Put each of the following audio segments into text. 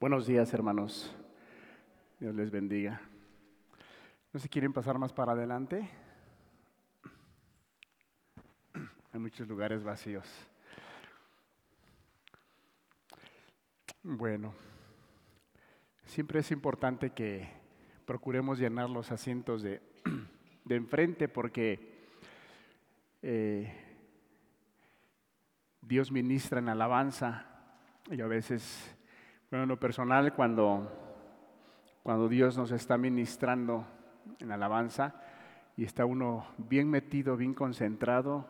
Buenos días, hermanos. Dios les bendiga. No sé, ¿quieren pasar más para adelante? Hay muchos lugares vacíos. Bueno, siempre es importante que procuremos llenar los asientos de, de enfrente porque eh, Dios ministra en alabanza y a veces, bueno, en lo personal, cuando, cuando Dios nos está ministrando en alabanza y está uno bien metido, bien concentrado,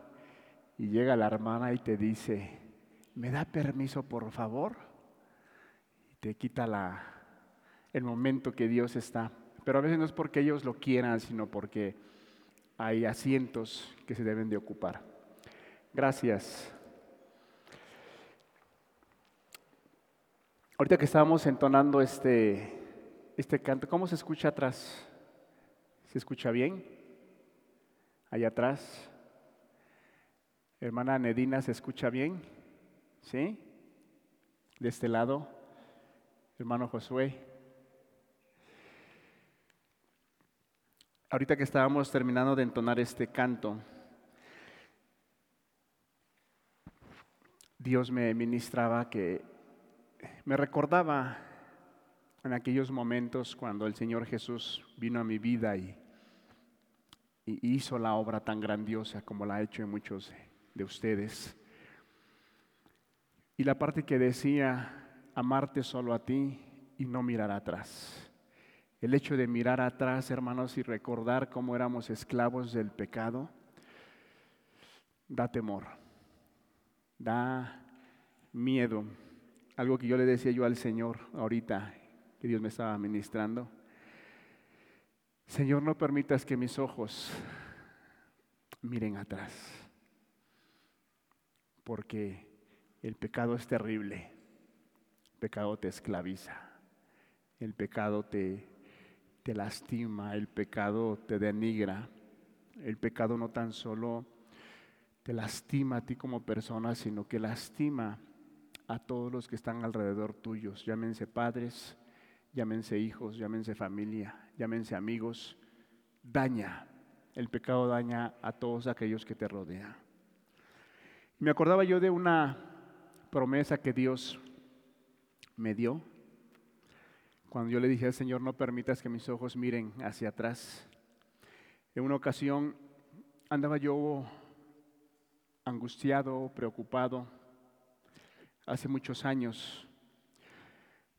y llega la hermana y te dice, ¿me da permiso por favor? Y te quita la, el momento que Dios está. Pero a veces no es porque ellos lo quieran, sino porque hay asientos que se deben de ocupar. Gracias. Ahorita que estábamos entonando este, este canto, ¿cómo se escucha atrás? ¿Se escucha bien? Allá atrás. Hermana Nedina, ¿se escucha bien? ¿Sí? De este lado. Hermano Josué. Ahorita que estábamos terminando de entonar este canto, Dios me ministraba que me recordaba en aquellos momentos cuando el Señor Jesús vino a mi vida y, hizo la obra tan grandiosa como la ha hecho en muchos de ustedes. Y la parte que decía, amarte solo a ti y no mirar atrás. El hecho de mirar atrás, hermanos, y recordar cómo éramos esclavos del pecado, da temor, da miedo. Algo que yo le decía yo al Señor ahorita, que Dios me estaba ministrando. Señor, no permitas que mis ojos miren atrás, porque el pecado es terrible, el pecado te esclaviza, el pecado te, te lastima, el pecado te denigra, el pecado no tan solo te lastima a ti como persona, sino que lastima a todos los que están alrededor tuyos, llámense padres, llámense hijos, llámense familia, llámense amigos, daña, el pecado daña a todos aquellos que te rodean. Me acordaba yo de una promesa que Dios me dio cuando yo le dije al Señor, no permitas que mis ojos miren hacia atrás. En una ocasión andaba yo angustiado, preocupado, hace muchos años.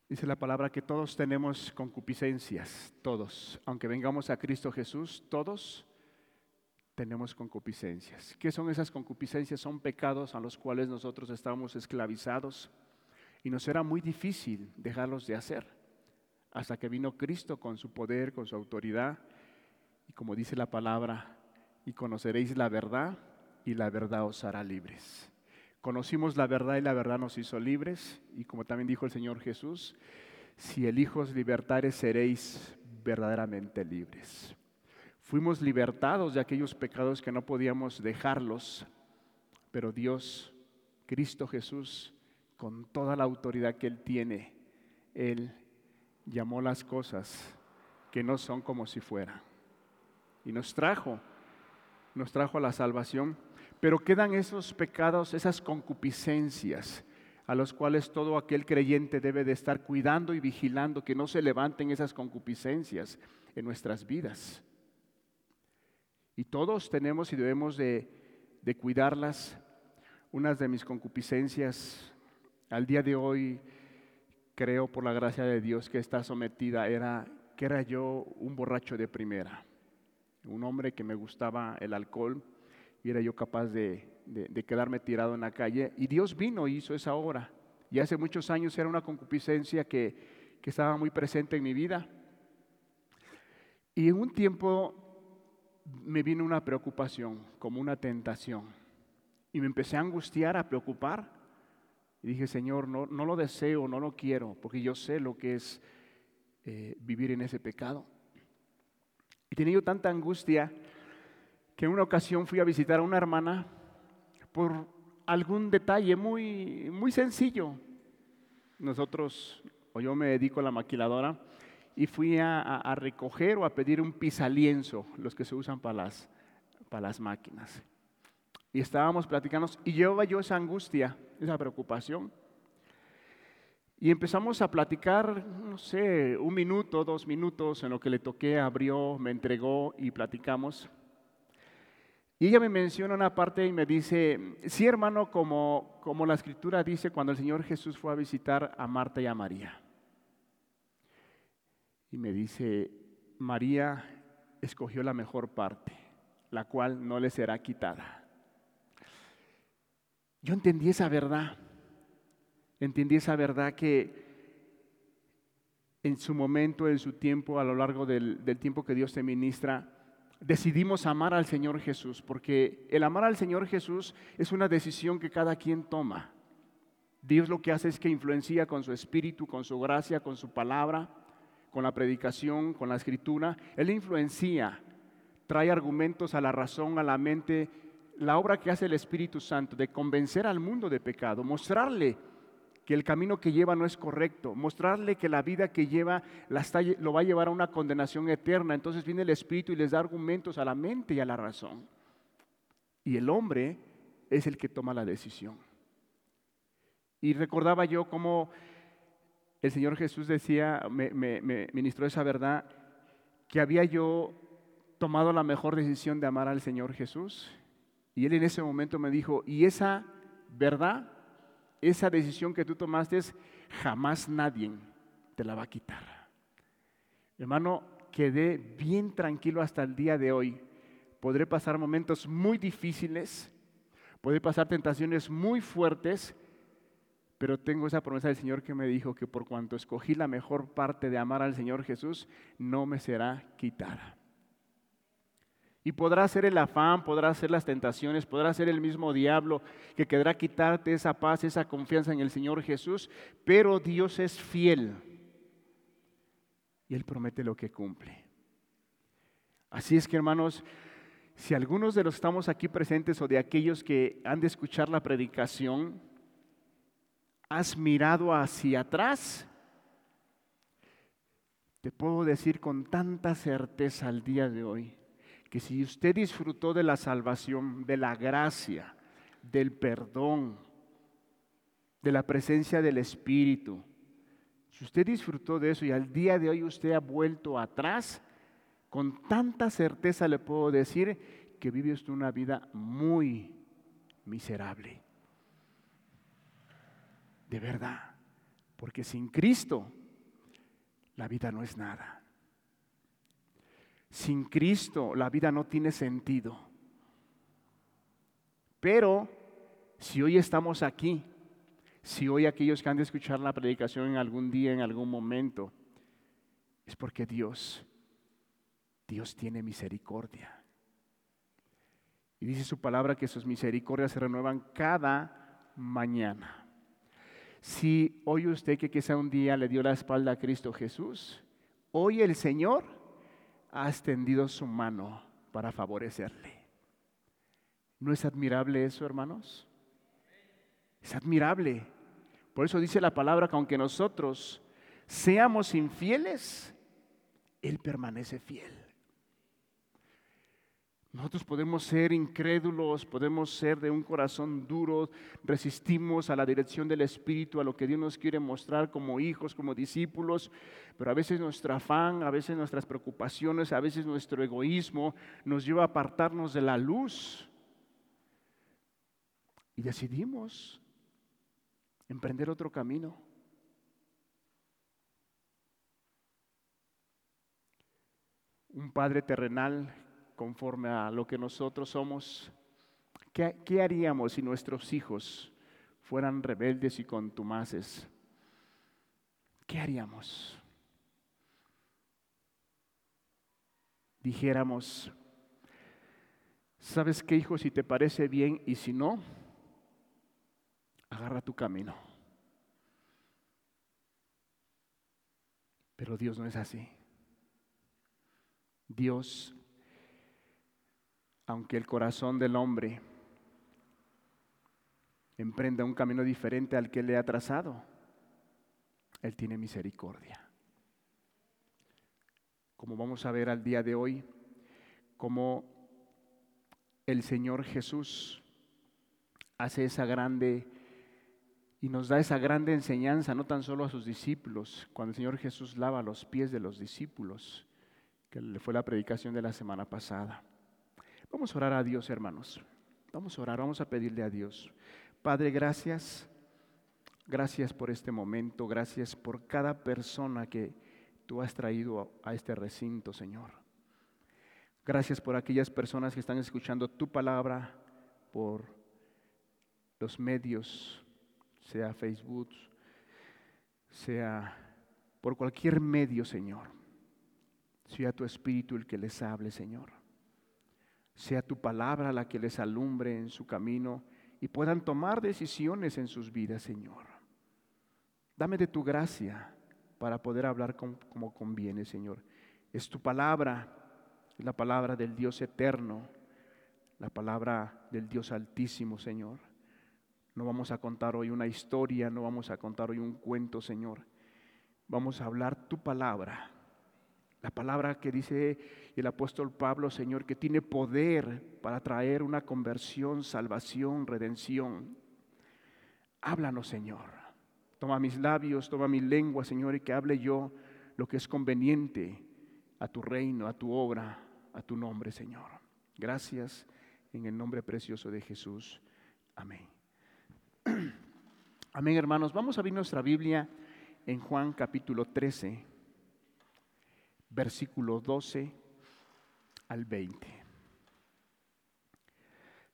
Dice la palabra que todos tenemos concupiscencias, todos. Aunque vengamos a Cristo Jesús, todos tenemos concupiscencias. ¿Qué son esas concupiscencias? Son pecados a los cuales nosotros estamos esclavizados y nos era muy difícil dejarlos de hacer. Hasta que vino Cristo con su poder, con su autoridad y como dice la palabra, y conoceréis la verdad y la verdad os hará libres. Conocimos la verdad y la verdad nos hizo libres. Y como también dijo el Señor Jesús, si el Hijo os libertares, seréis verdaderamente libres. Fuimos libertados de aquellos pecados que no podíamos dejarlos, pero Dios, Cristo Jesús, con toda la autoridad que Él tiene, Él llamó las cosas que no son como si fueran. Y nos trajo, nos trajo a la salvación pero quedan esos pecados, esas concupiscencias a los cuales todo aquel creyente debe de estar cuidando y vigilando que no se levanten esas concupiscencias en nuestras vidas. Y todos tenemos y debemos de, de cuidarlas. Unas de mis concupiscencias al día de hoy, creo por la gracia de Dios que está sometida, era que era yo un borracho de primera, un hombre que me gustaba el alcohol y era yo capaz de, quedarme tirado en la calle. Y Dios vino y hizo esa obra. Y hace muchos años era una concupiscencia que, estaba muy presente en mi vida. Y en un tiempo me vino una preocupación, como una tentación. Y me empecé a angustiar, a preocupar. Y dije, Señor, no, no lo deseo, no lo quiero, porque yo sé lo que es eh, vivir en ese pecado. Y tenía yo tanta angustia que en una ocasión fui a visitar a una hermana por algún detalle muy, muy sencillo. Nosotros o yo me dedico a la maquiladora, y fui a, recoger o a pedir un pisalienzo, los que se usan para las, para las máquinas. Y estábamos platicando, y llevaba yo esa angustia, esa preocupación. Y empezamos a platicar, no sé, un minuto, dos minutos, en lo que le toqué, abrió, me entregó y platicamos. Y ella me menciona una parte y me dice, sí hermano, como, como la escritura dice cuando el Señor Jesús fue a visitar a Marta y a María. Y me dice, María escogió la mejor parte, la cual no le será quitada. Yo entendí esa verdad entendí esa verdad que en su momento, en su tiempo, a lo largo del, tiempo que Dios te ministra, decidimos amar al Señor Jesús, porque el amar al Señor Jesús es una decisión que cada quien toma. Dios lo que hace es que influencia con su espíritu, con su gracia, con su palabra, con la predicación, con la escritura. Él influencia, trae argumentos a la razón, a la mente. La obra que hace el Espíritu Santo de convencer al mundo de pecado, mostrarle que el camino que lleva no es correcto, mostrarle que la vida que lleva lo va a llevar a una condenación eterna. Entonces viene el Espíritu y les da argumentos a la mente y a la razón. Y el hombre es el que toma la decisión. Y recordaba yo cómo el Señor Jesús decía, me, me ministró esa verdad, que había yo tomado la mejor decisión de amar al Señor Jesús. Y él en ese momento me dijo, y esa verdad esa decisión que tú tomaste, jamás nadie te la va a quitar. Hermano, quedé bien tranquilo hasta el día de hoy. Podré pasar momentos muy difíciles, podré pasar tentaciones muy fuertes, pero tengo esa promesa del Señor que me dijo que por cuanto escogí la mejor parte de amar al Señor Jesús, no me será quitada. Y podrá ser el afán, podrá ser las tentaciones, podrá ser el mismo diablo que querrá quitarte esa paz, esa confianza en el Señor Jesús, pero Dios es fiel y Él promete lo que cumple. Así es que hermanos, si algunos de los que estamos aquí presentes o de aquellos que han de escuchar la predicación, has mirado hacia atrás, te puedo decir con tanta certeza al día de hoy que si usted disfrutó de la salvación, de la gracia, del perdón, de la presencia del Espíritu, si usted disfrutó de eso y al día de hoy usted ha vuelto atrás, con tanta certeza le puedo decir que vive usted una vida muy miserable. De verdad, porque sin Cristo la vida no es nada. Sin Cristo la vida no tiene sentido. Pero si hoy estamos aquí, si hoy aquellos que han de escuchar la predicación en algún día, en algún momento, es porque Dios, Dios tiene misericordia. Y dice su palabra que sus misericordias se renuevan cada mañana. Si hoy usted que quizá un día le dio la espalda a Cristo Jesús, hoy el Señor ha extendido su mano para favorecerle. ¿No es admirable eso, hermanos? Es admirable. Por eso dice la palabra que aunque nosotros seamos infieles, Él permanece fiel. Nosotros podemos ser incrédulos, podemos ser de un corazón duro, resistimos a la dirección del Espíritu, a lo que Dios nos quiere mostrar como hijos, como discípulos, pero a veces nuestro afán, a veces nuestras preocupaciones, a veces nuestro egoísmo nos lleva a apartarnos de la luz. Y decidimos emprender otro camino. Un padre terrenal conforme a lo que nosotros somos, ¿qué, haríamos si nuestros hijos fueran rebeldes y contumaces? ¿Qué haríamos? Dijéramos, ¿sabes qué, hijo? Si te parece bien y si no, agarra tu camino. Pero Dios no es así. Dios aunque el corazón del hombre emprenda un camino diferente al que le ha trazado. Él tiene misericordia. Como vamos a ver al día de hoy, como el Señor Jesús hace esa grande y nos da esa grande enseñanza, no tan solo a sus discípulos, cuando el Señor Jesús lava los pies de los discípulos, que fue la predicación de la semana pasada. Vamos a orar a Dios, hermanos. Vamos a orar, vamos a pedirle a Dios. Padre, gracias. Gracias por este momento, gracias por cada persona que tú has traído a este recinto, Señor. Gracias por aquellas personas que están escuchando tu palabra por los medios, sea Facebook, sea por cualquier medio, Señor. Sea tu espíritu el que les hable, Señor. Sea tu palabra la que les alumbre en su camino y puedan tomar decisiones en sus vidas, Señor. Dame de tu gracia para poder hablar como conviene, Señor. Es tu palabra la palabra del Dios eterno, la palabra del Dios altísimo, Señor. No vamos a contar hoy una historia, no vamos a contar hoy un cuento, Señor. Vamos a hablar tu palabra. La palabra que dice el apóstol Pablo, Señor, que tiene poder para traer una conversión, salvación, redención. Háblanos, Señor. Toma mis labios, toma mi lengua, Señor, y que hable yo lo que es conveniente a tu reino, a tu obra, a tu nombre, Señor. Gracias en el nombre precioso de Jesús. Amén. Amén, hermanos. Vamos a abrir nuestra Biblia en Juan capítulo 13, versículo 12 al 20.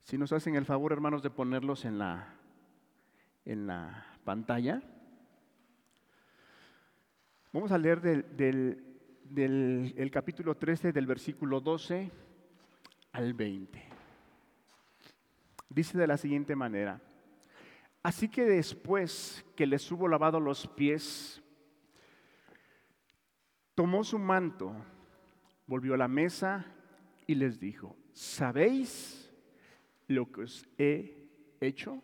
Si nos hacen el favor, hermanos, de ponerlos en la, en la pantalla. Vamos a leer del, del del capítulo 13, del versículo 12 al 20. Dice de la siguiente manera, así que después que les hubo lavado los pies, tomó su manto, volvió a la mesa y les dijo, ¿sabéis lo que os he hecho?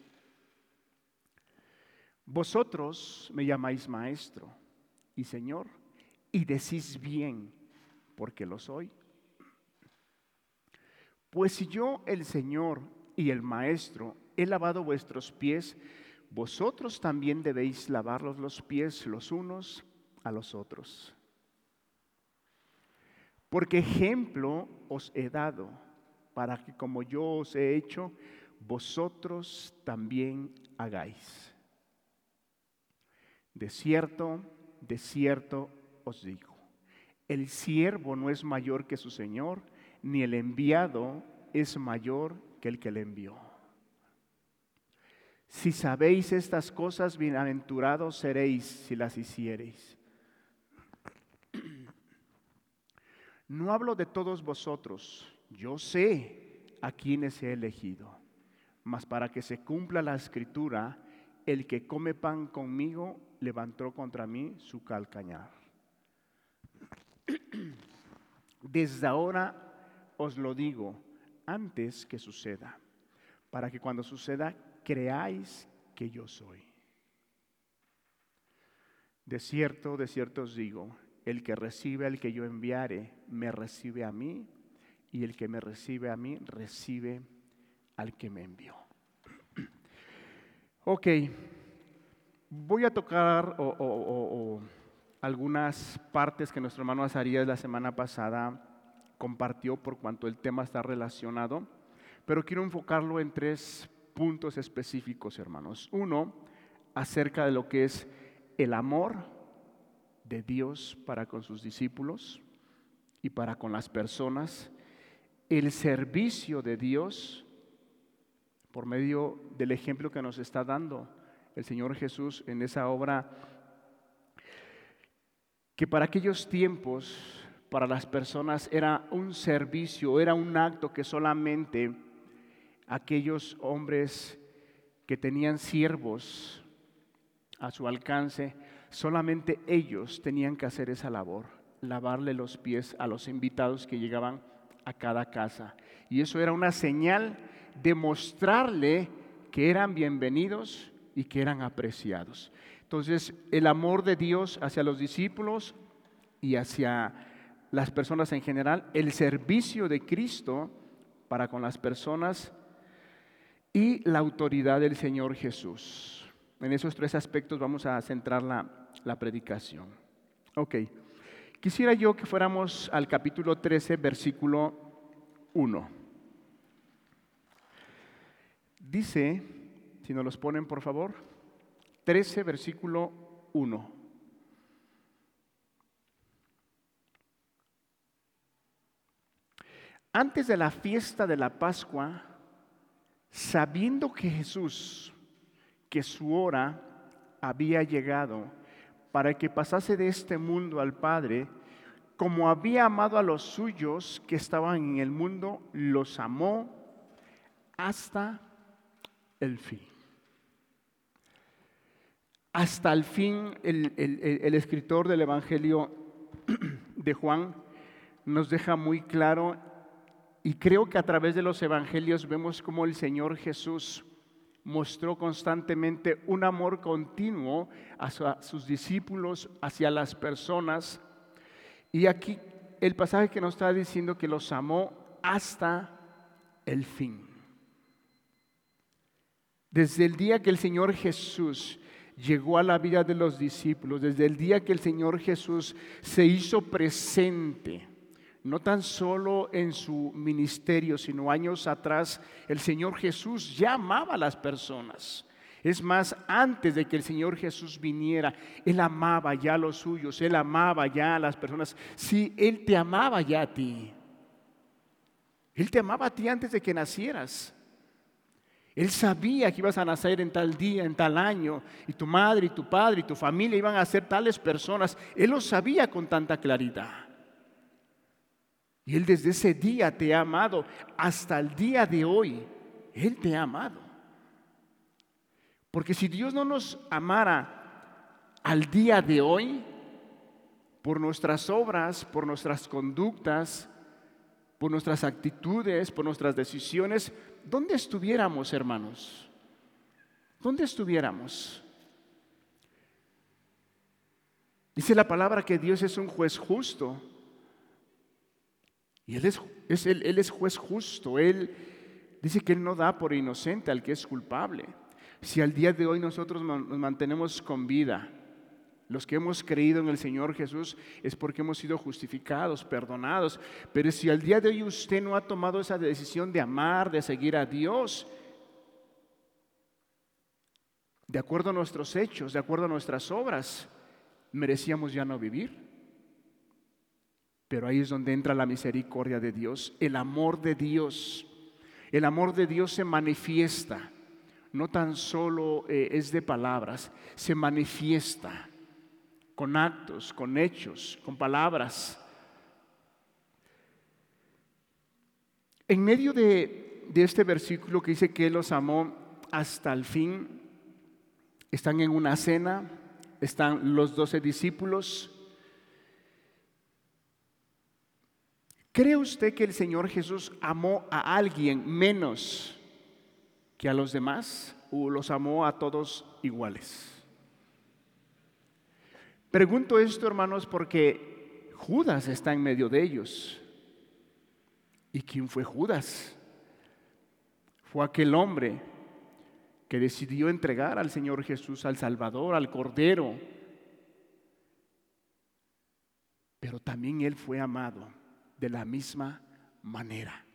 Vosotros me llamáis maestro y señor y decís bien, porque lo soy. Pues si yo, el Señor y el Maestro, he lavado vuestros pies, vosotros también debéis lavarlos los pies los unos a los otros. Porque ejemplo os he dado para que como yo os he hecho, vosotros también hagáis. De cierto, de cierto os digo, el siervo no es mayor que su Señor, ni el enviado es mayor que el que le envió. Si sabéis estas cosas, bienaventurados seréis si las hiciereis. No hablo de todos vosotros, yo sé a quienes he elegido, mas para que se cumpla la escritura, el que come pan conmigo levantó contra mí su calcañar. Desde ahora os lo digo antes que suceda, para que cuando suceda creáis que yo soy. De cierto, de cierto os digo, el que recibe al que yo enviare, me recibe a mí, y el que me recibe a mí, recibe al que me envió. Ok, voy a tocar algunas partes que nuestro hermano Azarías la semana pasada compartió por cuanto el tema está relacionado, pero quiero enfocarlo en tres puntos específicos, hermanos. Uno, acerca de lo que es el amor de Dios para con sus discípulos y para con las personas, el servicio de Dios por medio del ejemplo que nos está dando el Señor Jesús en esa obra que para aquellos tiempos, para las personas, era un servicio, era un acto que solamente aquellos hombres que tenían siervos a su alcance, solamente ellos tenían que hacer esa labor, lavarle los pies a los invitados que llegaban a cada casa. Y eso era una señal de mostrarle que eran bienvenidos y que eran apreciados. Entonces, el amor de Dios hacia los discípulos y hacia las personas en general, el servicio de Cristo para con las personas y la autoridad del Señor Jesús. En esos tres aspectos vamos a centrar la, la predicación. Ok, quisiera yo que fuéramos al capítulo 13, versículo 1. Dice, si nos los ponen por favor, 13, versículo 1. Antes de la fiesta de la Pascua, sabiendo que Jesús, que su hora había llegado para que pasase de este mundo al Padre, como había amado a los suyos que estaban en el mundo, los amó hasta el fin. Hasta el fin el, el escritor del Evangelio de Juan nos deja muy claro y creo que a través de los evangelios vemos cómo el Señor Jesús mostró constantemente un amor continuo a sus discípulos, hacia las personas. Y aquí el pasaje que nos está diciendo que los amó hasta el fin. Desde el día que el Señor Jesús llegó a la vida de los discípulos, desde el día que el Señor Jesús se hizo presente, no tan solo en su ministerio, sino años atrás, el Señor Jesús ya amaba a las personas. Es más, antes de que el Señor Jesús viniera, Él amaba ya a los suyos, Él amaba ya a las personas. Sí, Él te amaba ya a ti. Él te amaba a ti antes de que nacieras. Él sabía que ibas a nacer en tal día, en tal año, y tu madre y tu padre y tu familia iban a ser tales personas. Él lo sabía con tanta claridad. Y Él desde ese día te ha amado hasta el día de hoy. Él te ha amado. Porque si Dios no nos amara al día de hoy, por nuestras obras, por nuestras conductas, por nuestras actitudes, por nuestras decisiones, ¿dónde estuviéramos, hermanos? ¿Dónde estuviéramos? Dice la palabra que Dios es un juez justo. Y él es, él, es juez justo. Él dice que Él no da por inocente al que es culpable. Si al día de hoy nosotros nos mantenemos con vida, los que hemos creído en el Señor Jesús es porque hemos sido justificados, perdonados. Pero si al día de hoy usted no ha tomado esa decisión de amar, de seguir a Dios, de acuerdo a nuestros hechos, de acuerdo a nuestras obras, merecíamos ya no vivir. Pero ahí es donde entra la misericordia de Dios, el amor de Dios. El amor de Dios se manifiesta, no tan solo eh, es de palabras, se manifiesta con actos, con hechos, con palabras. En medio de, de este versículo que dice que los amó hasta el fin, están en una cena, están los doce discípulos, ¿Cree usted que el Señor Jesús amó a alguien menos que a los demás o los amó a todos iguales? Pregunto esto, hermanos, porque Judas está en medio de ellos. ¿Y quién fue Judas? Fue aquel hombre que decidió entregar al Señor Jesús, al Salvador, al Cordero. Pero también él fue amado de la misma manera.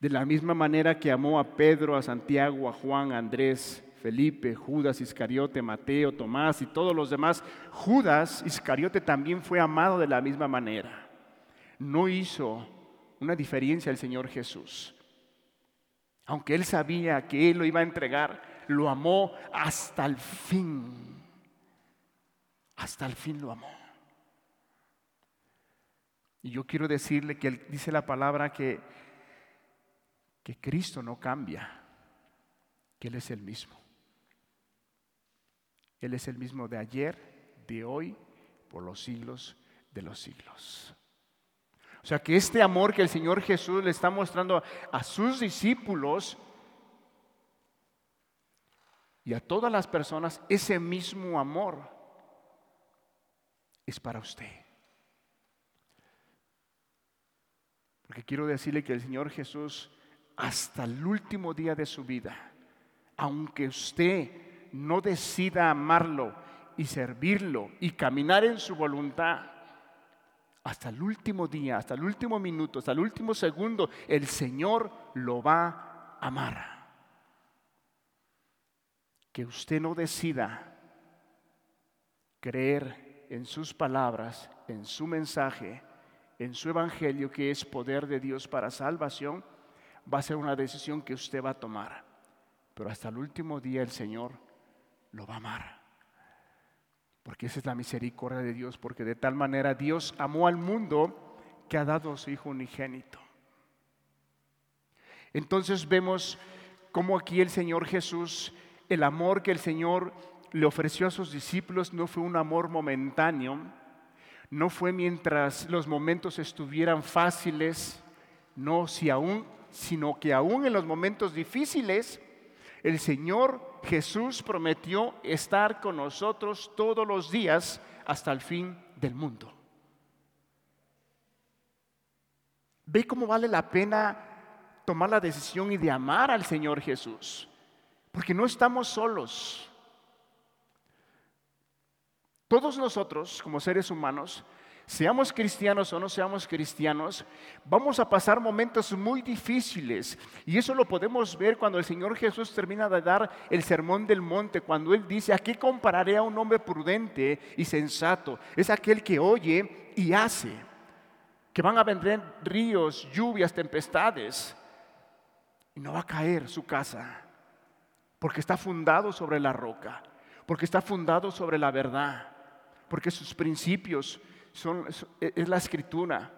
De la misma manera que amó a Pedro, a Santiago, a Juan, a Andrés, Felipe, Judas, Iscariote, Mateo, Tomás y todos los demás, Judas Iscariote también fue amado de la misma manera. No hizo una diferencia el Señor Jesús. Aunque él sabía que él lo iba a entregar, lo amó hasta el fin. Hasta el fin lo amó. Y yo quiero decirle que dice la palabra que, que Cristo no cambia, que Él es el mismo. Él es el mismo de ayer, de hoy, por los siglos de los siglos. O sea que este amor que el Señor Jesús le está mostrando a sus discípulos y a todas las personas, ese mismo amor es para usted. Porque quiero decirle que el Señor Jesús, hasta el último día de su vida, aunque usted no decida amarlo y servirlo y caminar en su voluntad, hasta el último día, hasta el último minuto, hasta el último segundo, el Señor lo va a amar. Que usted no decida creer en sus palabras, en su mensaje, en su evangelio, que es poder de Dios para salvación, va a ser una decisión que usted va a tomar. Pero hasta el último día el Señor lo va a amar. Porque esa es la misericordia de Dios, porque de tal manera Dios amó al mundo que ha dado a su Hijo unigénito. Entonces vemos cómo aquí el Señor Jesús, el amor que el Señor le ofreció a sus discípulos no fue un amor momentáneo, no fue mientras los momentos estuvieran fáciles, no, si aún, sino que aún en los momentos difíciles, el Señor Jesús prometió estar con nosotros todos los días hasta el fin del mundo. Ve cómo vale la pena tomar la decisión y de amar al Señor Jesús, porque no estamos solos. Todos nosotros, como seres humanos, seamos cristianos o no seamos cristianos, vamos a pasar momentos muy difíciles. Y eso lo podemos ver cuando el Señor Jesús termina de dar el sermón del monte, cuando Él dice, ¿a qué compararé a un hombre prudente y sensato? Es aquel que oye y hace, que van a vendrán ríos, lluvias, tempestades, y no va a caer su casa, porque está fundado sobre la roca, porque está fundado sobre la verdad, porque sus principios e, es la escritura,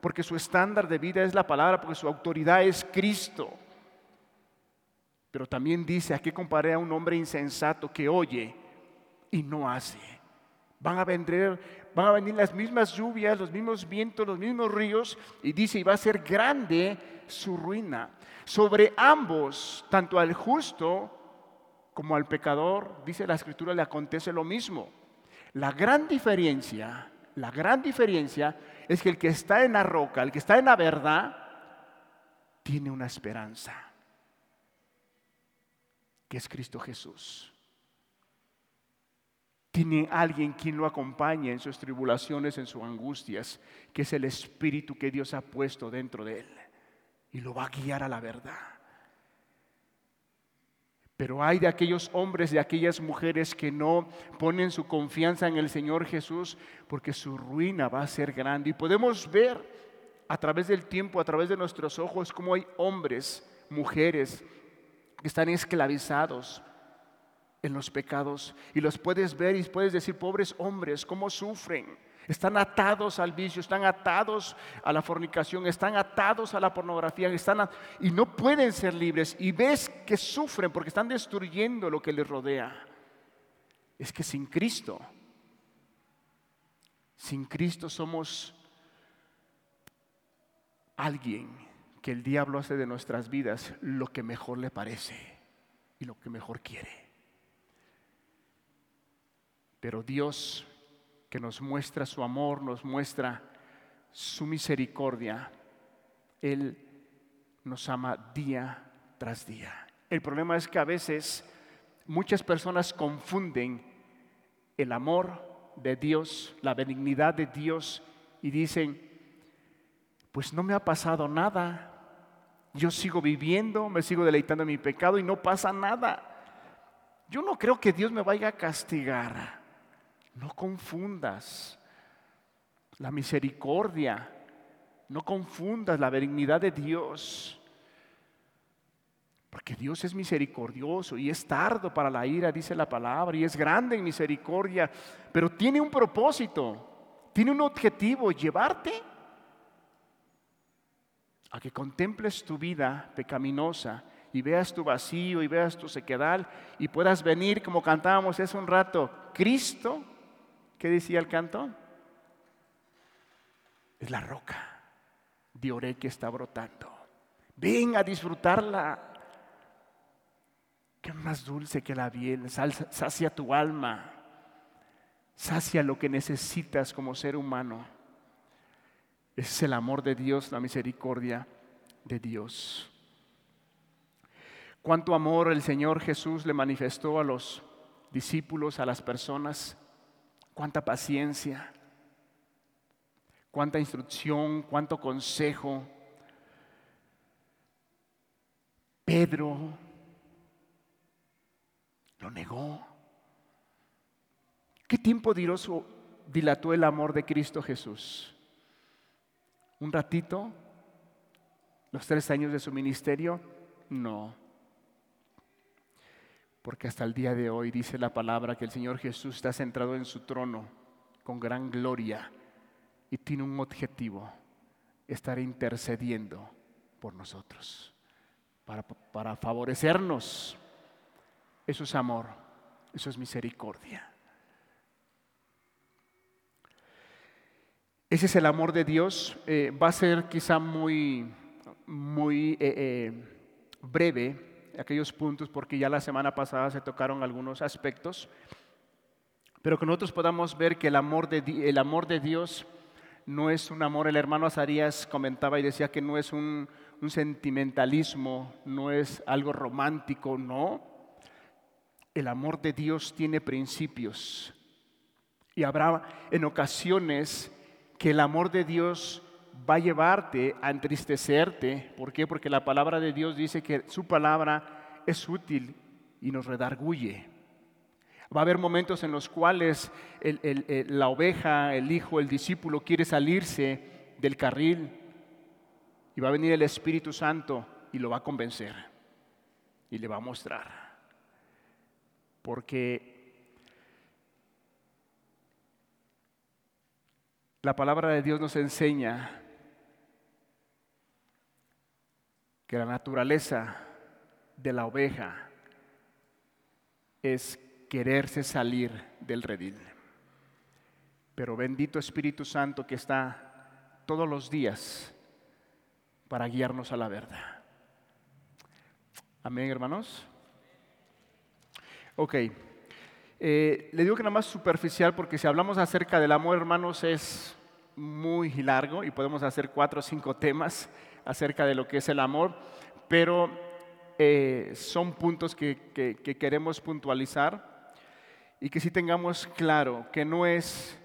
porque su estándar de vida es la palabra, porque su autoridad es Cristo. Pero también dice, ¿a qué comparé a un hombre insensato que oye y no hace? Van a venir, van a venir las mismas lluvias, los mismos vientos, los mismos ríos, y dice, y va a ser grande su ruina. Sobre ambos, tanto al justo como al pecador, dice la escritura, le acontece lo mismo. La gran diferencia la gran diferencia es que el que está en la roca, el que está en la verdad, tiene una esperanza, que es Cristo Jesús. Tiene alguien quien lo acompañe en sus tribulaciones, en sus angustias, que es el Espíritu que Dios ha puesto dentro de él y lo va a guiar a la verdad. Pero hay de aquellos hombres, de aquellas mujeres que no ponen su confianza en el Señor Jesús porque su ruina va a ser grande. Y podemos ver a través del tiempo, a través de nuestros ojos, cómo hay hombres, mujeres que están esclavizados en los pecados. Y los puedes ver y puedes decir, pobres hombres, cómo sufren están atados al vicio, están atados a la fornicación, están atados a la pornografía, están y no pueden ser libres. Y ves que sufren porque están destruyendo lo que les rodea. Es que sin Cristo, sin Cristo somos alguien que el diablo hace de nuestras vidas lo que mejor le parece y lo que mejor quiere. Pero Dios que nos muestra su amor, nos muestra su misericordia. Él nos ama día tras día. El problema es que a veces muchas personas confunden el amor de Dios, la benignidad de Dios y dicen, pues no me ha pasado nada. Yo sigo viviendo, me sigo deleitando en mi pecado y no pasa nada. Yo no creo que Dios me vaya a castigar. No confundas la misericordia, no confundas la benignidad de Dios. Porque Dios es misericordioso y es tardo para la ira, dice la palabra, y es grande en misericordia, pero tiene un propósito, tiene un objetivo, llevarte a que contemples tu vida pecaminosa y veas tu vacío y veas tu sequedad y puedas venir, como cantábamos hace un rato, Cristo ¿Qué decía el canto? Es la roca de Oré que está brotando. Ven a disfrutarla. que más dulce que la miel, sacia tu alma, sacia lo que necesitas como ser humano. es el amor de Dios, la misericordia de Dios. Cuánto amor el Señor Jesús le manifestó a los discípulos, a las personas, cuánta paciencia, cuánta instrucción, cuánto consejo. Pedro lo negó. ¿Qué tiempo dilató el amor de Cristo Jesús? ¿Un ratito? ¿Los tres años de su ministerio? No. Porque hasta el día de hoy dice la palabra que el Señor Jesús está centrado en su trono con gran gloria y tiene un objetivo, estar intercediendo por nosotros, para, para favorecernos eso es amor, eso es misericordia. Ese es el amor de Dios. Eh, va a ser quizá muy, muy eh, eh, breve aquellos puntos porque ya la semana pasada se tocaron algunos aspectos, pero que nosotros podamos ver que el amor de, el amor de Dios no es un amor, el hermano Azarías comentaba y decía que no es un, un sentimentalismo, no es algo romántico, no, el amor de Dios tiene principios. Y habrá en ocasiones que el amor de Dios va a llevarte a entristecerte. ¿Por qué? Porque la palabra de Dios dice que su palabra es útil y nos redarguye. Va a haber momentos en los cuales la oveja, el hijo, el discípulo quiere salirse del carril y va a venir el Espíritu Santo y lo va a convencer y le va a mostrar porque la palabra de Dios nos enseña que la naturaleza de la oveja es quererse salir del redil. Pero bendito Espíritu Santo que está todos los días para guiarnos a la verdad. Amén, hermanos. Ok. Eh, le digo que nada más superficial porque si hablamos acerca del amor, hermanos, es muy largo y podemos hacer cuatro o cinco temas acerca de lo que es el amor, pero eh, son puntos que, queremos puntualizar y que sí tengamos claro que no es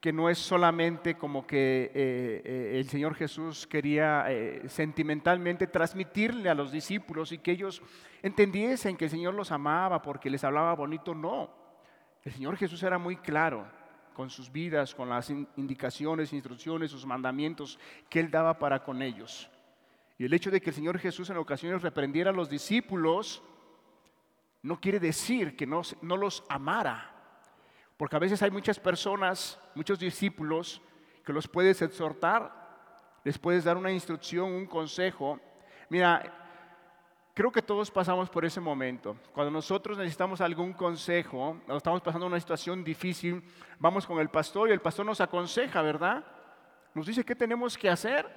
que no es solamente como que eh, el Señor Jesús quería sentimentalmente transmitirle a los discípulos y que ellos entendiesen que el Señor los amaba porque les hablaba bonito, no. El Señor Jesús era muy claro con sus vidas, con las indicaciones, instrucciones, sus mandamientos que Él daba para con ellos. Y el hecho de que el Señor Jesús en ocasiones reprendiera a los discípulos no quiere decir que no, no los amara. Porque a veces hay muchas personas, muchos discípulos, que los puedes exhortar, les puedes dar una instrucción, un consejo. Mira, creo que todos pasamos por ese momento. Cuando nosotros necesitamos algún consejo, o estamos pasando una situación difícil, vamos con el pastor y el pastor nos aconseja, ¿verdad? Nos dice qué tenemos que hacer,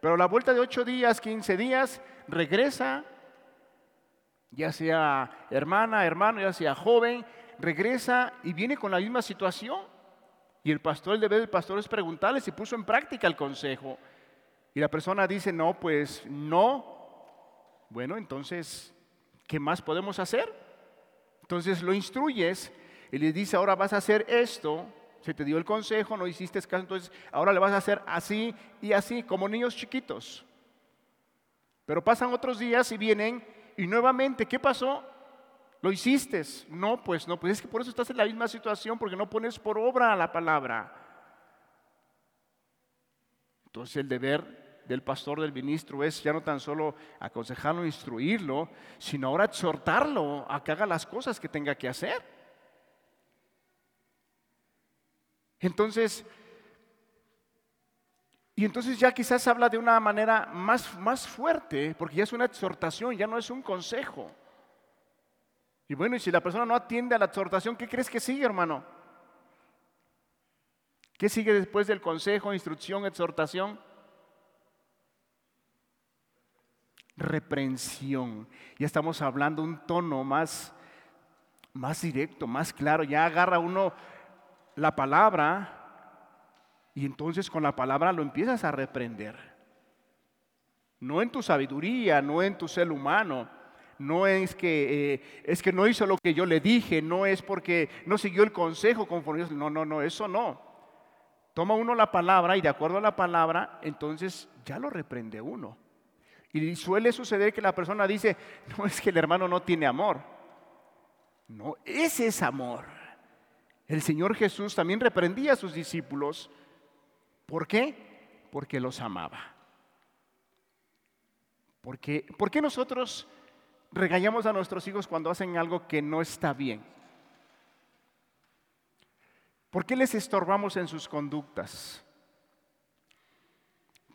pero a la vuelta de ocho días, quince días, regresa, ya sea hermana, hermano, ya sea joven, regresa y viene con la misma situación. Y el pastor, el deber del pastor es preguntarle si puso en práctica el consejo. Y la persona dice, no, pues no, bueno, entonces, ¿qué más podemos hacer? Entonces lo instruyes y le dice, ahora vas a hacer esto, se te dio el consejo, no hiciste caso, entonces ahora le vas a hacer así y así, como niños chiquitos. Pero pasan otros días y vienen y nuevamente, ¿qué pasó? ¿Lo hiciste? No, pues no, pues es que por eso estás en la misma situación, porque no pones por obra la palabra. Entonces el deber del pastor, del ministro, es ya no tan solo aconsejarlo, instruirlo, sino ahora exhortarlo a que haga las cosas que tenga que hacer. Entonces, y entonces ya quizás habla de una manera más, más fuerte, porque ya es una exhortación, ya no es un consejo. Y bueno, y si la persona no atiende a la exhortación, ¿qué crees que sigue, hermano? ¿Qué sigue después del consejo, instrucción, exhortación? Reprensión. Ya estamos hablando un tono más, más directo, más claro. Ya agarra uno la palabra y entonces con la palabra lo empiezas a reprender. No en tu sabiduría, no en tu ser humano. No es que, eh, es que no hizo lo que yo le dije, no es porque no siguió el consejo conforme. No, no, no, eso no. Toma uno la palabra y de acuerdo a la palabra, entonces ya lo reprende uno. Y suele suceder que la persona dice, no es que el hermano no tiene amor. No, ese es amor. El Señor Jesús también reprendía a sus discípulos. ¿Por qué? Porque los amaba. Porque, ¿Por qué nosotros regañamos a nuestros hijos cuando hacen algo que no está bien? ¿Por qué les estorbamos en sus conductas?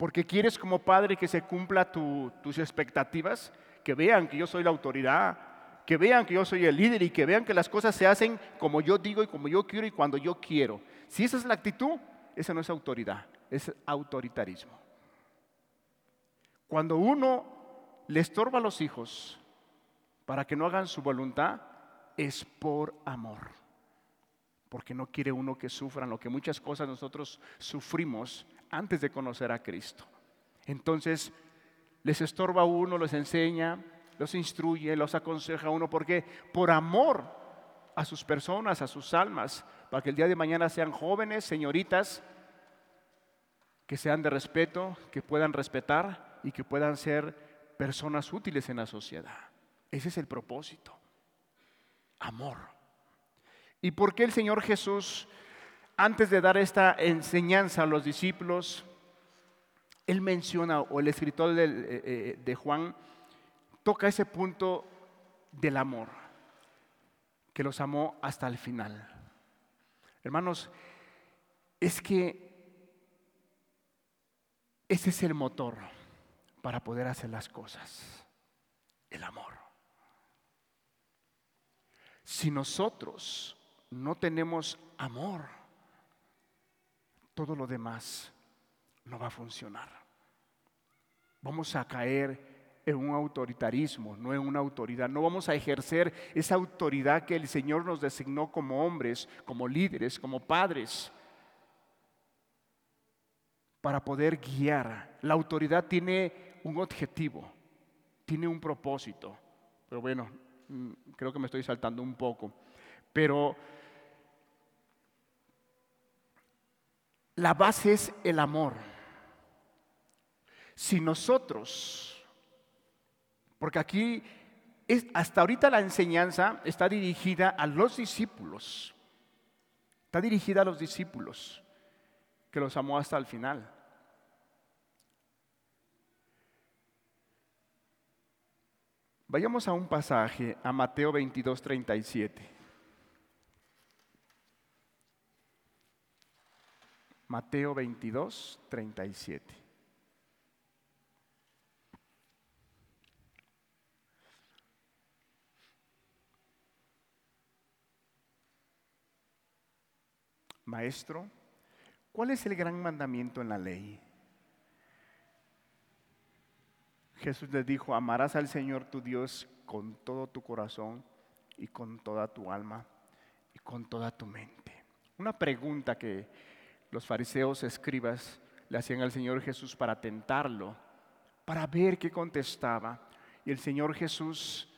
Porque quieres como padre que se cumpla tus expectativas, que vean que yo soy la autoridad, que vean que yo soy el líder y que vean que las cosas se hacen como yo digo y como yo quiero y cuando yo quiero. Si esa es la actitud, esa no es autoridad, es autoritarismo. Cuando uno le estorba a los hijos para que no hagan su voluntad, es por amor. Porque no quiere uno que sufran lo que muchas cosas nosotros sufrimos antes de conocer a Cristo. Entonces, les estorba uno, les enseña, los instruye, los aconseja uno, porque por amor a sus personas, a sus almas, para que el día de mañana sean jóvenes, señoritas, que sean de respeto, que puedan respetar y que puedan ser personas útiles en la sociedad. Ese es el propósito. Amor. ¿Y por qué el Señor Jesús antes de dar esta enseñanza a los discípulos, él menciona, o el escritor de, eh, eh, de Juan, toca ese punto del amor, que los amó hasta el final. Hermanos, es que ese es el motor para poder hacer las cosas, el amor. Si nosotros no tenemos amor, todo lo demás no va a funcionar. Vamos a caer en un autoritarismo, no en una autoridad. No vamos a ejercer esa autoridad que el Señor nos designó como hombres, como líderes, como padres, para poder guiar. La autoridad tiene un objetivo, tiene un propósito. Pero bueno, mm, creo que me estoy saltando un poco. Pero La base es el amor. Si nosotros, porque aquí es, hasta ahorita la enseñanza está dirigida a los discípulos, está dirigida a los discípulos que los amó hasta el final. Vayamos a un pasaje, a Mateo 22, 37. Mateo 22, 37. Maestro, ¿cuál es el gran mandamiento en la ley? Jesús le dijo, amarás al Señor tu Dios con todo tu corazón y con toda tu alma y con toda tu mente. Una pregunta que los fariseos escribas le hacían al Señor Jesús para tentarlo, para ver qué contestaba. Y el Señor Jesús,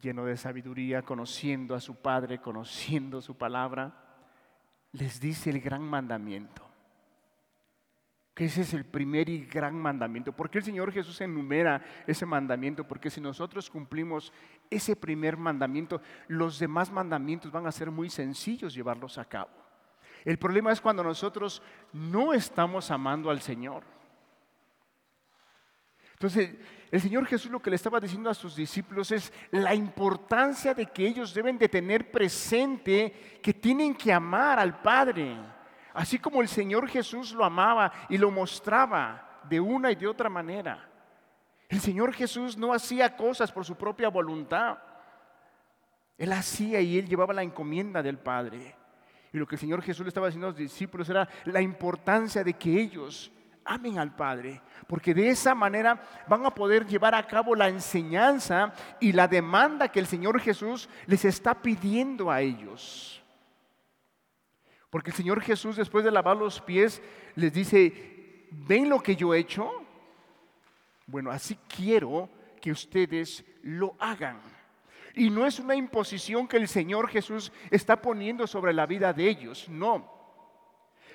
lleno de sabiduría, conociendo a su Padre, conociendo su palabra, les dice el gran mandamiento. Que ese es el primer y gran mandamiento. ¿Por qué el Señor Jesús enumera ese mandamiento? Porque si nosotros cumplimos ese primer mandamiento, los demás mandamientos van a ser muy sencillos llevarlos a cabo. El problema es cuando nosotros no estamos amando al Señor. Entonces, el Señor Jesús lo que le estaba diciendo a sus discípulos es la importancia de que ellos deben de tener presente que tienen que amar al Padre, así como el Señor Jesús lo amaba y lo mostraba de una y de otra manera. El Señor Jesús no hacía cosas por su propia voluntad. Él hacía y él llevaba la encomienda del Padre. Y lo que el Señor Jesús le estaba diciendo a los discípulos era la importancia de que ellos amen al Padre, porque de esa manera van a poder llevar a cabo la enseñanza y la demanda que el Señor Jesús les está pidiendo a ellos. Porque el Señor Jesús después de lavar los pies les dice, ¿ven lo que yo he hecho? Bueno, así quiero que ustedes lo hagan. Y no es una imposición que el Señor Jesús está poniendo sobre la vida de ellos, no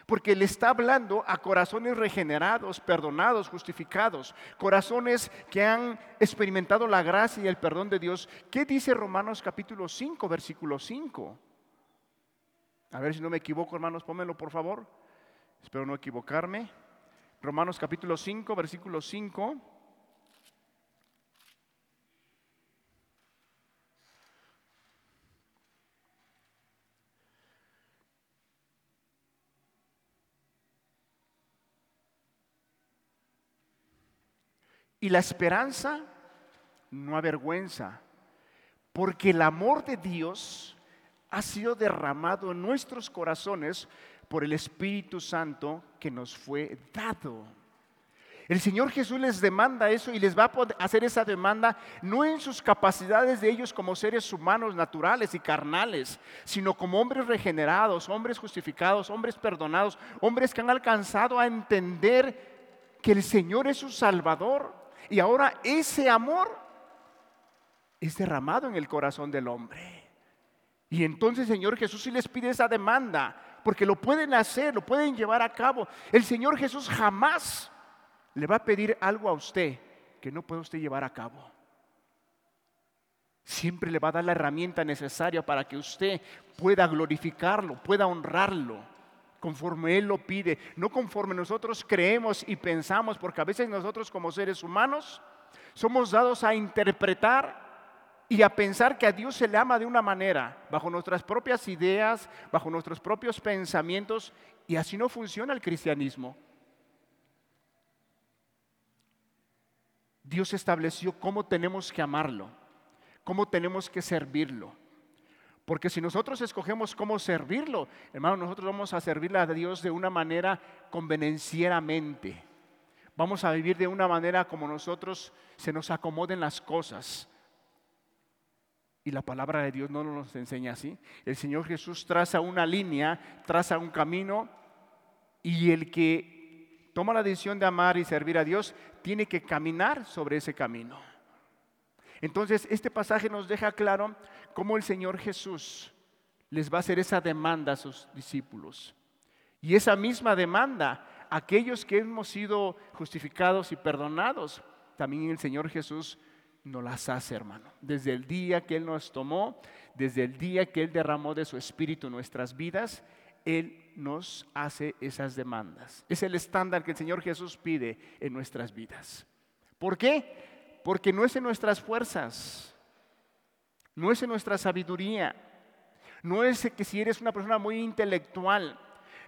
porque le está hablando a corazones regenerados, perdonados, justificados, corazones que han experimentado la gracia y el perdón de Dios. ¿Qué dice Romanos capítulo 5, versículo 5? A ver si no me equivoco, hermanos, pónmelo por favor. Espero no equivocarme. Romanos capítulo 5, versículo 5. Y la esperanza no avergüenza, porque el amor de Dios ha sido derramado en nuestros corazones por el Espíritu Santo que nos fue dado. El Señor Jesús les demanda eso y les va a hacer esa demanda no en sus capacidades de ellos como seres humanos naturales y carnales, sino como hombres regenerados, hombres justificados, hombres perdonados, hombres que han alcanzado a entender que el Señor es su Salvador y ahora ese amor es derramado en el corazón del hombre. Y entonces Señor Jesús sí les pide esa demanda, porque lo pueden hacer, lo pueden llevar a cabo. El Señor Jesús jamás le va a pedir algo a usted que no puede usted llevar a cabo. Siempre le va a dar la herramienta necesaria para que usted pueda glorificarlo, pueda honrarlo conforme Él lo pide, no conforme nosotros creemos y pensamos, porque a veces nosotros como seres humanos somos dados a interpretar y a pensar que a Dios se le ama de una manera, bajo nuestras propias ideas, bajo nuestros propios pensamientos, y así no funciona el cristianismo. Dios estableció cómo tenemos que amarlo, cómo tenemos que servirlo. Porque si nosotros escogemos cómo servirlo, hermano, nosotros vamos a servirle a Dios de una manera convenencieramente. Vamos a vivir de una manera como nosotros se nos acomoden las cosas. Y la palabra de Dios no nos enseña así. El Señor Jesús traza una línea, traza un camino y el que toma la decisión de amar y servir a Dios tiene que caminar sobre ese camino. Entonces, este pasaje nos deja claro cómo el Señor Jesús les va a hacer esa demanda a sus discípulos. Y esa misma demanda, aquellos que hemos sido justificados y perdonados, también el Señor Jesús nos las hace, hermano. Desde el día que Él nos tomó, desde el día que Él derramó de su Espíritu nuestras vidas, Él nos hace esas demandas. Es el estándar que el Señor Jesús pide en nuestras vidas. ¿Por qué? Porque no es en nuestras fuerzas, no es en nuestra sabiduría, no es que si eres una persona muy intelectual,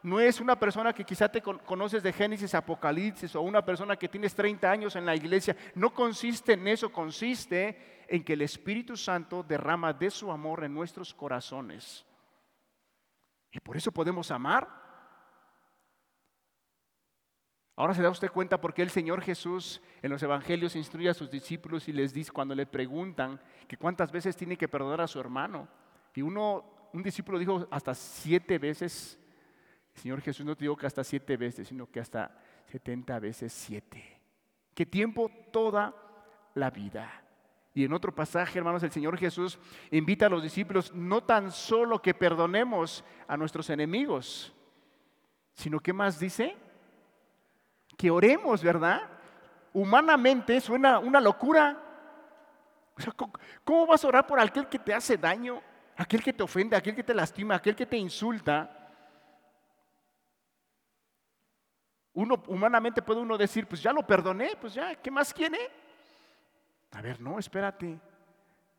no es una persona que quizá te conoces de Génesis, Apocalipsis o una persona que tienes 30 años en la iglesia. No consiste en eso, consiste en que el Espíritu Santo derrama de su amor en nuestros corazones. Y por eso podemos amar Ahora se da usted cuenta por qué el Señor Jesús en los evangelios instruye a sus discípulos y les dice cuando le preguntan que cuántas veces tiene que perdonar a su hermano. Y uno, un discípulo dijo hasta siete veces. El Señor Jesús no te dijo que hasta siete veces, sino que hasta setenta veces siete. ¿Qué tiempo? Toda la vida. Y en otro pasaje, hermanos, el Señor Jesús invita a los discípulos no tan solo que perdonemos a nuestros enemigos, sino que más dice, que oremos, ¿verdad? Humanamente suena una locura. ¿cómo, vas a orar por aquel que te hace daño, aquel que te ofende, aquel que te lastima, aquel que te insulta? Uno humanamente puede uno decir, pues ya lo perdoné, pues ya, ¿qué más quiere? A ver, no, espérate.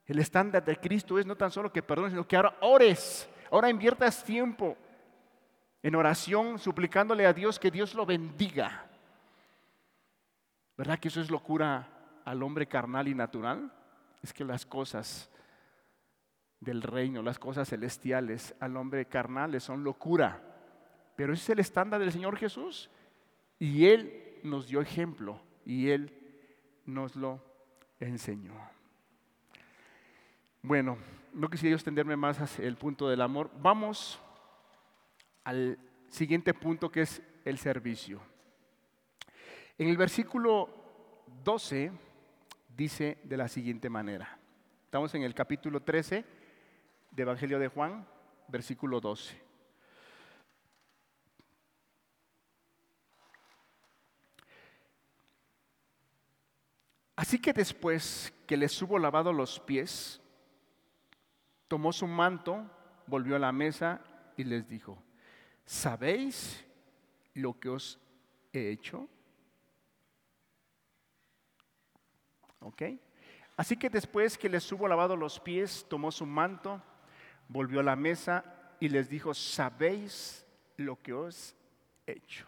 El estándar de Cristo es no tan solo que perdones, sino que ahora ores, ahora inviertas tiempo en oración, suplicándole a Dios que Dios lo bendiga. ¿Verdad que eso es locura al hombre carnal y natural? Es que las cosas del reino, las cosas celestiales al hombre carnal son locura. Pero ese es el estándar del Señor Jesús. Y Él nos dio ejemplo y Él nos lo enseñó. Bueno, no quisiera extenderme más hacia el punto del amor. Vamos al siguiente punto que es el servicio. En el versículo 12 dice de la siguiente manera. Estamos en el capítulo 13 de Evangelio de Juan, versículo 12. Así que después que les hubo lavado los pies, tomó su manto, volvió a la mesa y les dijo, ¿sabéis lo que os he hecho? ¿Ok? Así que después que les hubo lavado los pies, tomó su manto, volvió a la mesa y les dijo, ¿sabéis lo que os he hecho?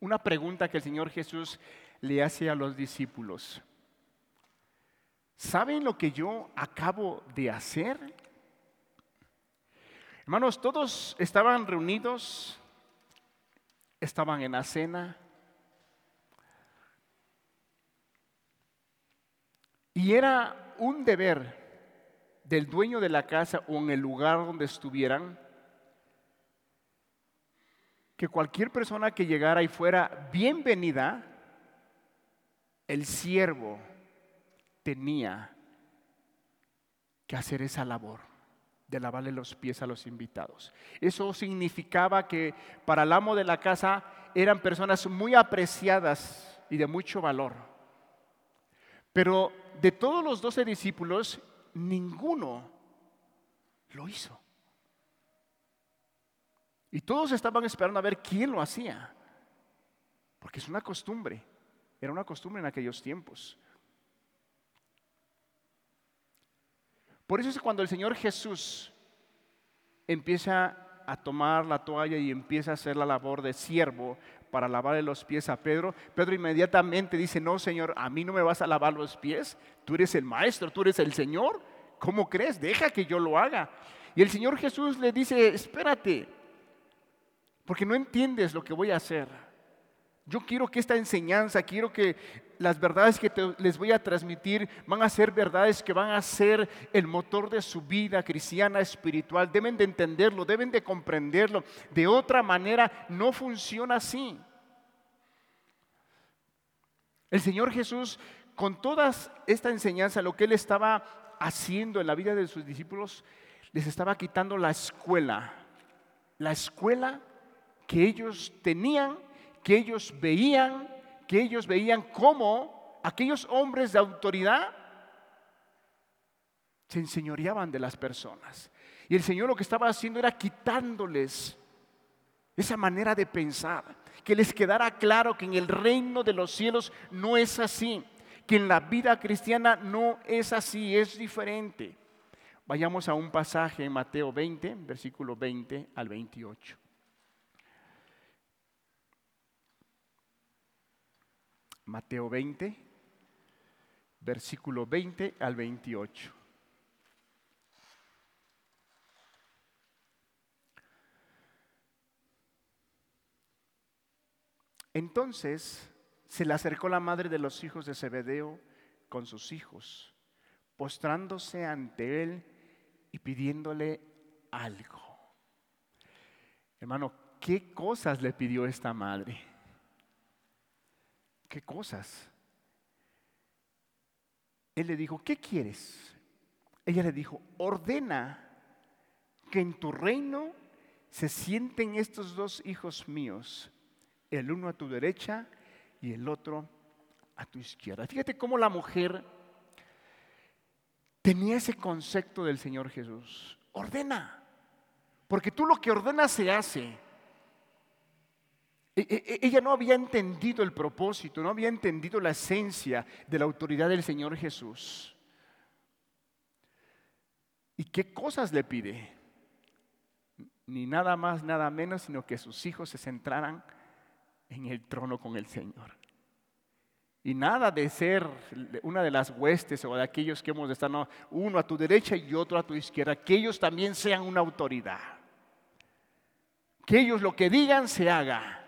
Una pregunta que el Señor Jesús le hace a los discípulos. ¿Saben lo que yo acabo de hacer? Hermanos, todos estaban reunidos, estaban en la cena. Y era un deber del dueño de la casa o en el lugar donde estuvieran que cualquier persona que llegara y fuera bienvenida, el siervo tenía que hacer esa labor de lavarle los pies a los invitados. Eso significaba que para el amo de la casa eran personas muy apreciadas y de mucho valor. Pero de todos los doce discípulos, ninguno lo hizo. Y todos estaban esperando a ver quién lo hacía. Porque es una costumbre. Era una costumbre en aquellos tiempos. Por eso es cuando el Señor Jesús empieza a tomar la toalla y empieza a hacer la labor de siervo para lavarle los pies a Pedro, Pedro inmediatamente dice, no Señor, a mí no me vas a lavar los pies, tú eres el maestro, tú eres el Señor, ¿cómo crees? Deja que yo lo haga. Y el Señor Jesús le dice, espérate, porque no entiendes lo que voy a hacer. Yo quiero que esta enseñanza, quiero que las verdades que les voy a transmitir van a ser verdades que van a ser el motor de su vida cristiana espiritual. Deben de entenderlo, deben de comprenderlo. De otra manera no funciona así. El Señor Jesús, con toda esta enseñanza, lo que Él estaba haciendo en la vida de sus discípulos, les estaba quitando la escuela. La escuela que ellos tenían que ellos veían, que ellos veían cómo aquellos hombres de autoridad se enseñoreaban de las personas. Y el Señor lo que estaba haciendo era quitándoles esa manera de pensar, que les quedara claro que en el reino de los cielos no es así, que en la vida cristiana no es así, es diferente. Vayamos a un pasaje en Mateo 20, versículo 20 al 28. Mateo 20, versículo 20 al 28. Entonces se le acercó la madre de los hijos de Zebedeo con sus hijos, postrándose ante él y pidiéndole algo. Hermano, ¿qué cosas le pidió esta madre? ¿Qué cosas? Él le dijo, ¿qué quieres? Ella le dijo, ordena que en tu reino se sienten estos dos hijos míos, el uno a tu derecha y el otro a tu izquierda. Fíjate cómo la mujer tenía ese concepto del Señor Jesús. Ordena, porque tú lo que ordenas se hace. E, e, e, ella no había entendido el propósito, no había entendido la esencia de la autoridad del Señor Jesús. ¿Y qué cosas le pide? Ni nada más, nada menos, sino que sus hijos se centraran en el trono con el Señor. Y nada de ser una de las huestes o de aquellos que hemos de estar, no, uno a tu derecha y otro a tu izquierda, que ellos también sean una autoridad. Que ellos lo que digan se haga.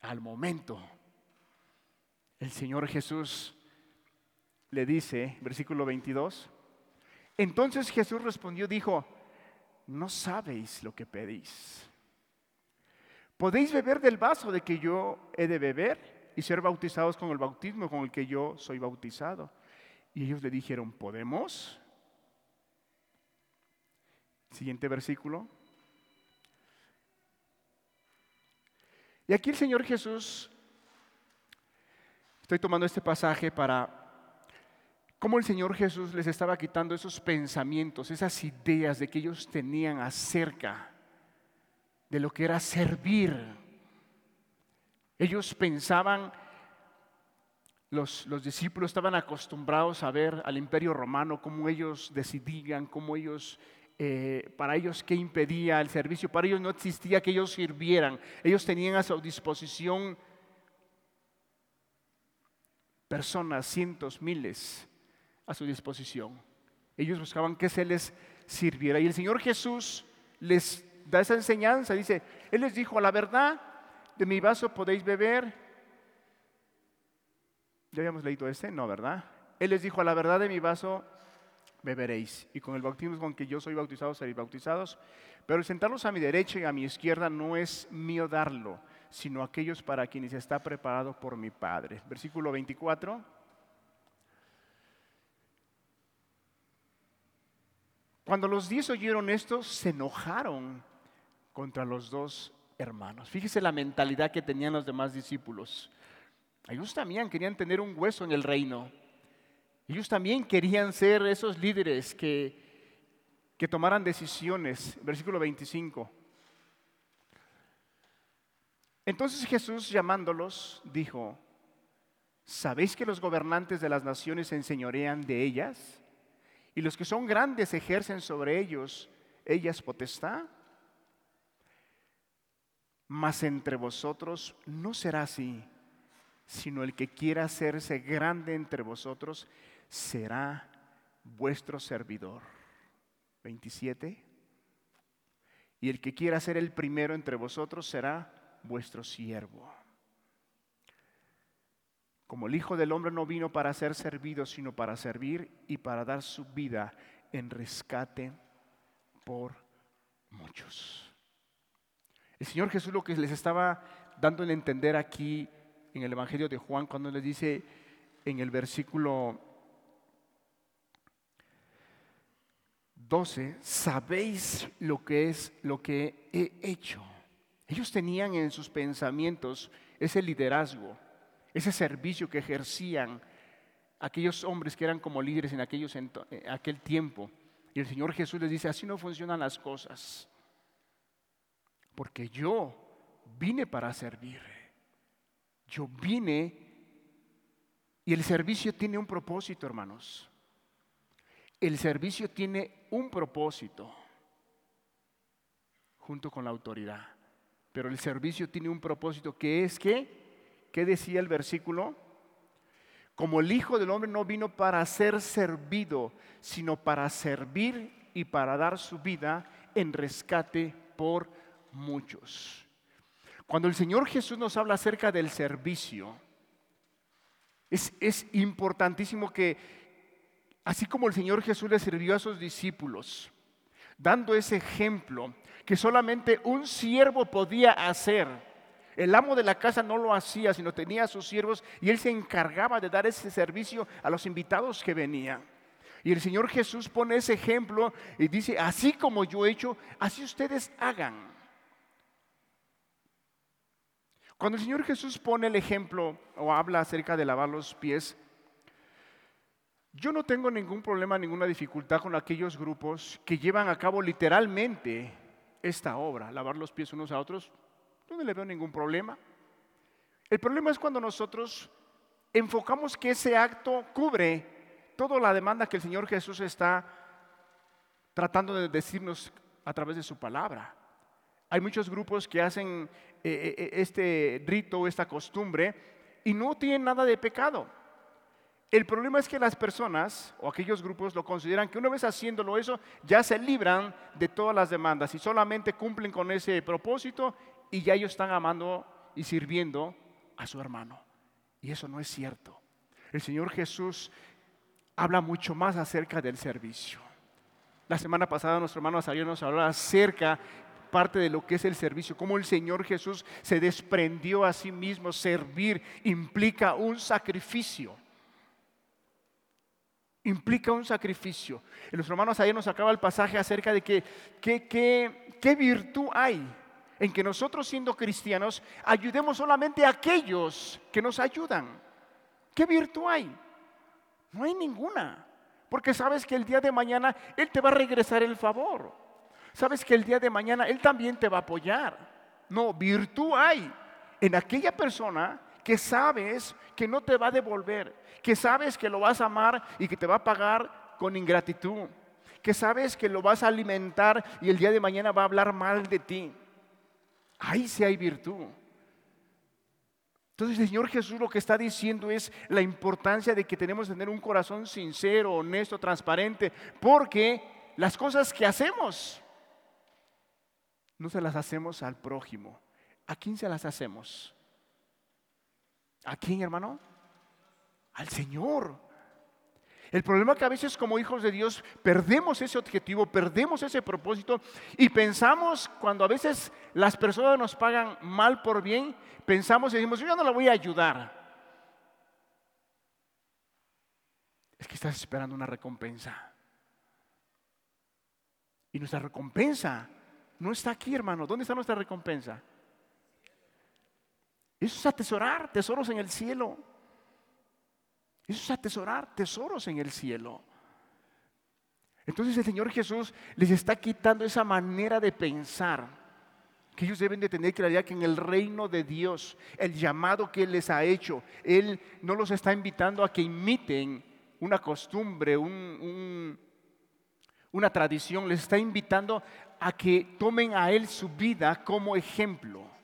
Al momento, el Señor Jesús le dice, versículo 22, entonces Jesús respondió, dijo, no sabéis lo que pedís. ¿Podéis beber del vaso de que yo he de beber y ser bautizados con el bautismo con el que yo soy bautizado? Y ellos le dijeron, ¿podemos? Siguiente versículo. Y aquí el Señor Jesús, estoy tomando este pasaje para cómo el Señor Jesús les estaba quitando esos pensamientos, esas ideas de que ellos tenían acerca de lo que era servir. Ellos pensaban, los, los, discípulos estaban acostumbrados a ver al imperio romano, cómo ellos decidían, cómo ellos eh, para ellos qué impedía el servicio, para ellos no existía que ellos sirvieran, ellos tenían a su disposición personas, cientos, miles a su disposición. Ellos buscaban que se les sirviera. Y el Señor Jesús les da esa enseñanza, dice, Él les dijo, a la verdad, de mi vaso podéis beber. ¿Ya habíamos leído este? No, ¿verdad? Él les dijo, a la verdad de mi vaso beberéis. Y con el bautismo con que yo soy bautizado seréis bautizados. Pero sentarlos a mi derecha y a mi izquierda no es mío darlo, sino aquellos para quienes está preparado por mi Padre. Versículo 24. Cuando los diez oyeron esto, se enojaron contra los dos hermanos. Fíjese la mentalidad que tenían los demás discípulos. Ellos también querían tener un hueso en el reino. Ellos también querían ser esos líderes que, que tomaran decisiones. Versículo 25. Entonces Jesús llamándolos dijo, ¿sabéis que los gobernantes de las naciones se enseñorean de ellas? Y los que son grandes ejercen sobre ellos ellas potestad. Mas entre vosotros no será así, sino el que quiera hacerse grande entre vosotros será vuestro servidor. 27. Y el que quiera ser el primero entre vosotros será vuestro siervo. Como el Hijo del Hombre no vino para ser servido, sino para servir y para dar su vida en rescate por muchos. El Señor Jesús lo que les estaba dando en entender aquí en el Evangelio de Juan cuando les dice en el versículo 12, sabéis lo que es lo que he hecho. Ellos tenían en sus pensamientos ese liderazgo, ese servicio que ejercían aquellos hombres que eran como líderes en aquellos, aquel tiempo. Y el Señor Jesús les dice, así no funcionan las cosas. Porque yo vine para servir. Yo vine y el servicio tiene un propósito, hermanos. El servicio tiene un propósito junto con la autoridad. Pero el servicio tiene un propósito que es que, ¿qué decía el versículo? Como el Hijo del Hombre no vino para ser servido, sino para servir y para dar su vida en rescate por muchos. Cuando el Señor Jesús nos habla acerca del servicio, es, es importantísimo que, Así como el Señor Jesús le sirvió a sus discípulos, dando ese ejemplo que solamente un siervo podía hacer. El amo de la casa no lo hacía, sino tenía a sus siervos y él se encargaba de dar ese servicio a los invitados que venían. Y el Señor Jesús pone ese ejemplo y dice, así como yo he hecho, así ustedes hagan. Cuando el Señor Jesús pone el ejemplo o habla acerca de lavar los pies, yo no tengo ningún problema, ninguna dificultad con aquellos grupos que llevan a cabo literalmente esta obra, lavar los pies unos a otros. No le veo ningún problema. El problema es cuando nosotros enfocamos que ese acto cubre toda la demanda que el Señor Jesús está tratando de decirnos a través de su palabra. Hay muchos grupos que hacen eh, eh, este rito, esta costumbre, y no tienen nada de pecado. El problema es que las personas o aquellos grupos lo consideran que una vez haciéndolo eso ya se libran de todas las demandas y solamente cumplen con ese propósito y ya ellos están amando y sirviendo a su hermano. Y eso no es cierto. El Señor Jesús habla mucho más acerca del servicio. La semana pasada nuestro hermano Azarías nos habló acerca parte de lo que es el servicio, cómo el Señor Jesús se desprendió a sí mismo. Servir implica un sacrificio. Implica un sacrificio. Y nuestro hermano Azarías nos acaba el pasaje acerca de que qué virtud hay en que nosotros siendo cristianos ayudemos solamente a aquellos que nos ayudan. ¿Qué virtud hay? No hay ninguna. Porque sabes que el día de mañana Él te va a regresar el favor. Sabes que el día de mañana Él también te va a apoyar. No, virtud hay en aquella persona que sabes que no te va a devolver, que sabes que lo vas a amar y que te va a pagar con ingratitud, que sabes que lo vas a alimentar y el día de mañana va a hablar mal de ti. Ahí sí hay virtud. Entonces el Señor Jesús lo que está diciendo es la importancia de que tenemos que tener un corazón sincero, honesto, transparente, porque las cosas que hacemos no se las hacemos al prójimo. ¿A quién se las hacemos? ¿A quién, hermano? Al Señor. El problema es que a veces como hijos de Dios perdemos ese objetivo, perdemos ese propósito y pensamos cuando a veces las personas nos pagan mal por bien, pensamos y decimos, yo no la voy a ayudar. Es que estás esperando una recompensa. Y nuestra recompensa no está aquí, hermano. ¿Dónde está nuestra recompensa? Eso es atesorar tesoros en el cielo. Eso es atesorar tesoros en el cielo. Entonces el Señor Jesús les está quitando esa manera de pensar que ellos deben de tener claridad que en el reino de Dios, el llamado que Él les ha hecho, Él no los está invitando a que imiten una costumbre, una tradición, les está invitando a que tomen a Él su vida como ejemplo.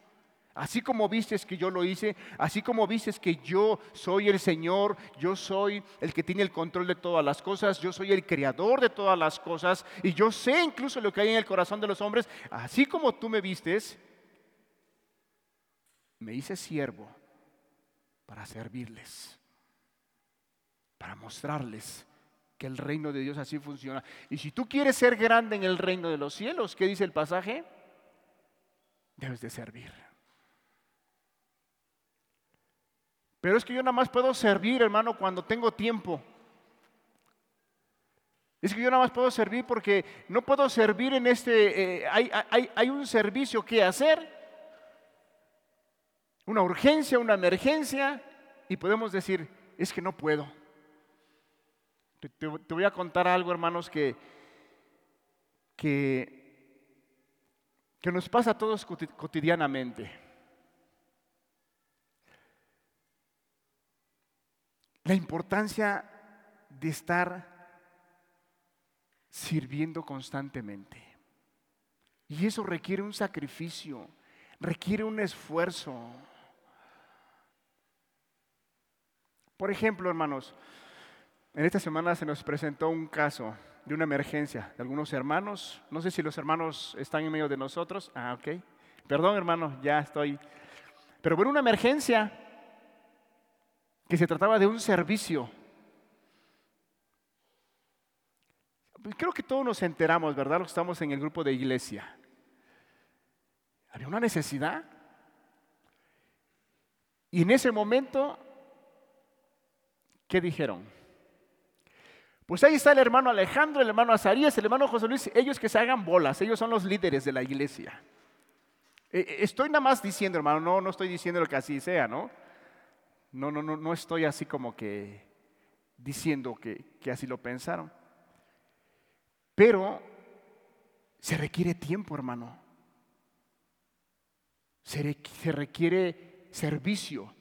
Así como vistes que yo lo hice, así como vistes que yo soy el Señor, yo soy el que tiene el control de todas las cosas, yo soy el creador de todas las cosas y yo sé incluso lo que hay en el corazón de los hombres, así como tú me vistes, me hice siervo para servirles, para mostrarles que el reino de Dios así funciona. Y si tú quieres ser grande en el reino de los cielos, ¿qué dice el pasaje? Debes de servir. Pero es que yo nada más puedo servir, hermano, cuando tengo tiempo. Es que yo nada más puedo servir porque no puedo servir en este... Eh, hay, un servicio que hacer, una urgencia, una emergencia, y podemos decir, es que no puedo. Te, te voy a contar algo, hermanos, que, que, que nos pasa a todos cotidianamente. La importancia de estar sirviendo constantemente. Y eso requiere un sacrificio, requiere un esfuerzo. Por ejemplo, hermanos, en esta semana se nos presentó un caso de una emergencia de algunos hermanos. No sé si los hermanos están en medio de nosotros. Ah, ok. Perdón, hermano, ya estoy. Pero bueno, una emergencia que se trataba de un servicio. Creo que todos nos enteramos, ¿verdad? Los que estamos en el grupo de iglesia. Había una necesidad. Y en ese momento, ¿qué dijeron? Pues ahí está el hermano Alejandro, el hermano Azarías, el hermano José Luis, ellos que se hagan bolas, ellos son los líderes de la iglesia. Eh, eh, estoy nada más diciendo, hermano, no, no estoy diciendo lo que así sea, ¿no? No, no, no, no estoy así como que diciendo que, así lo pensaron. Pero se requiere tiempo, hermano. Se, se, requiere servicio.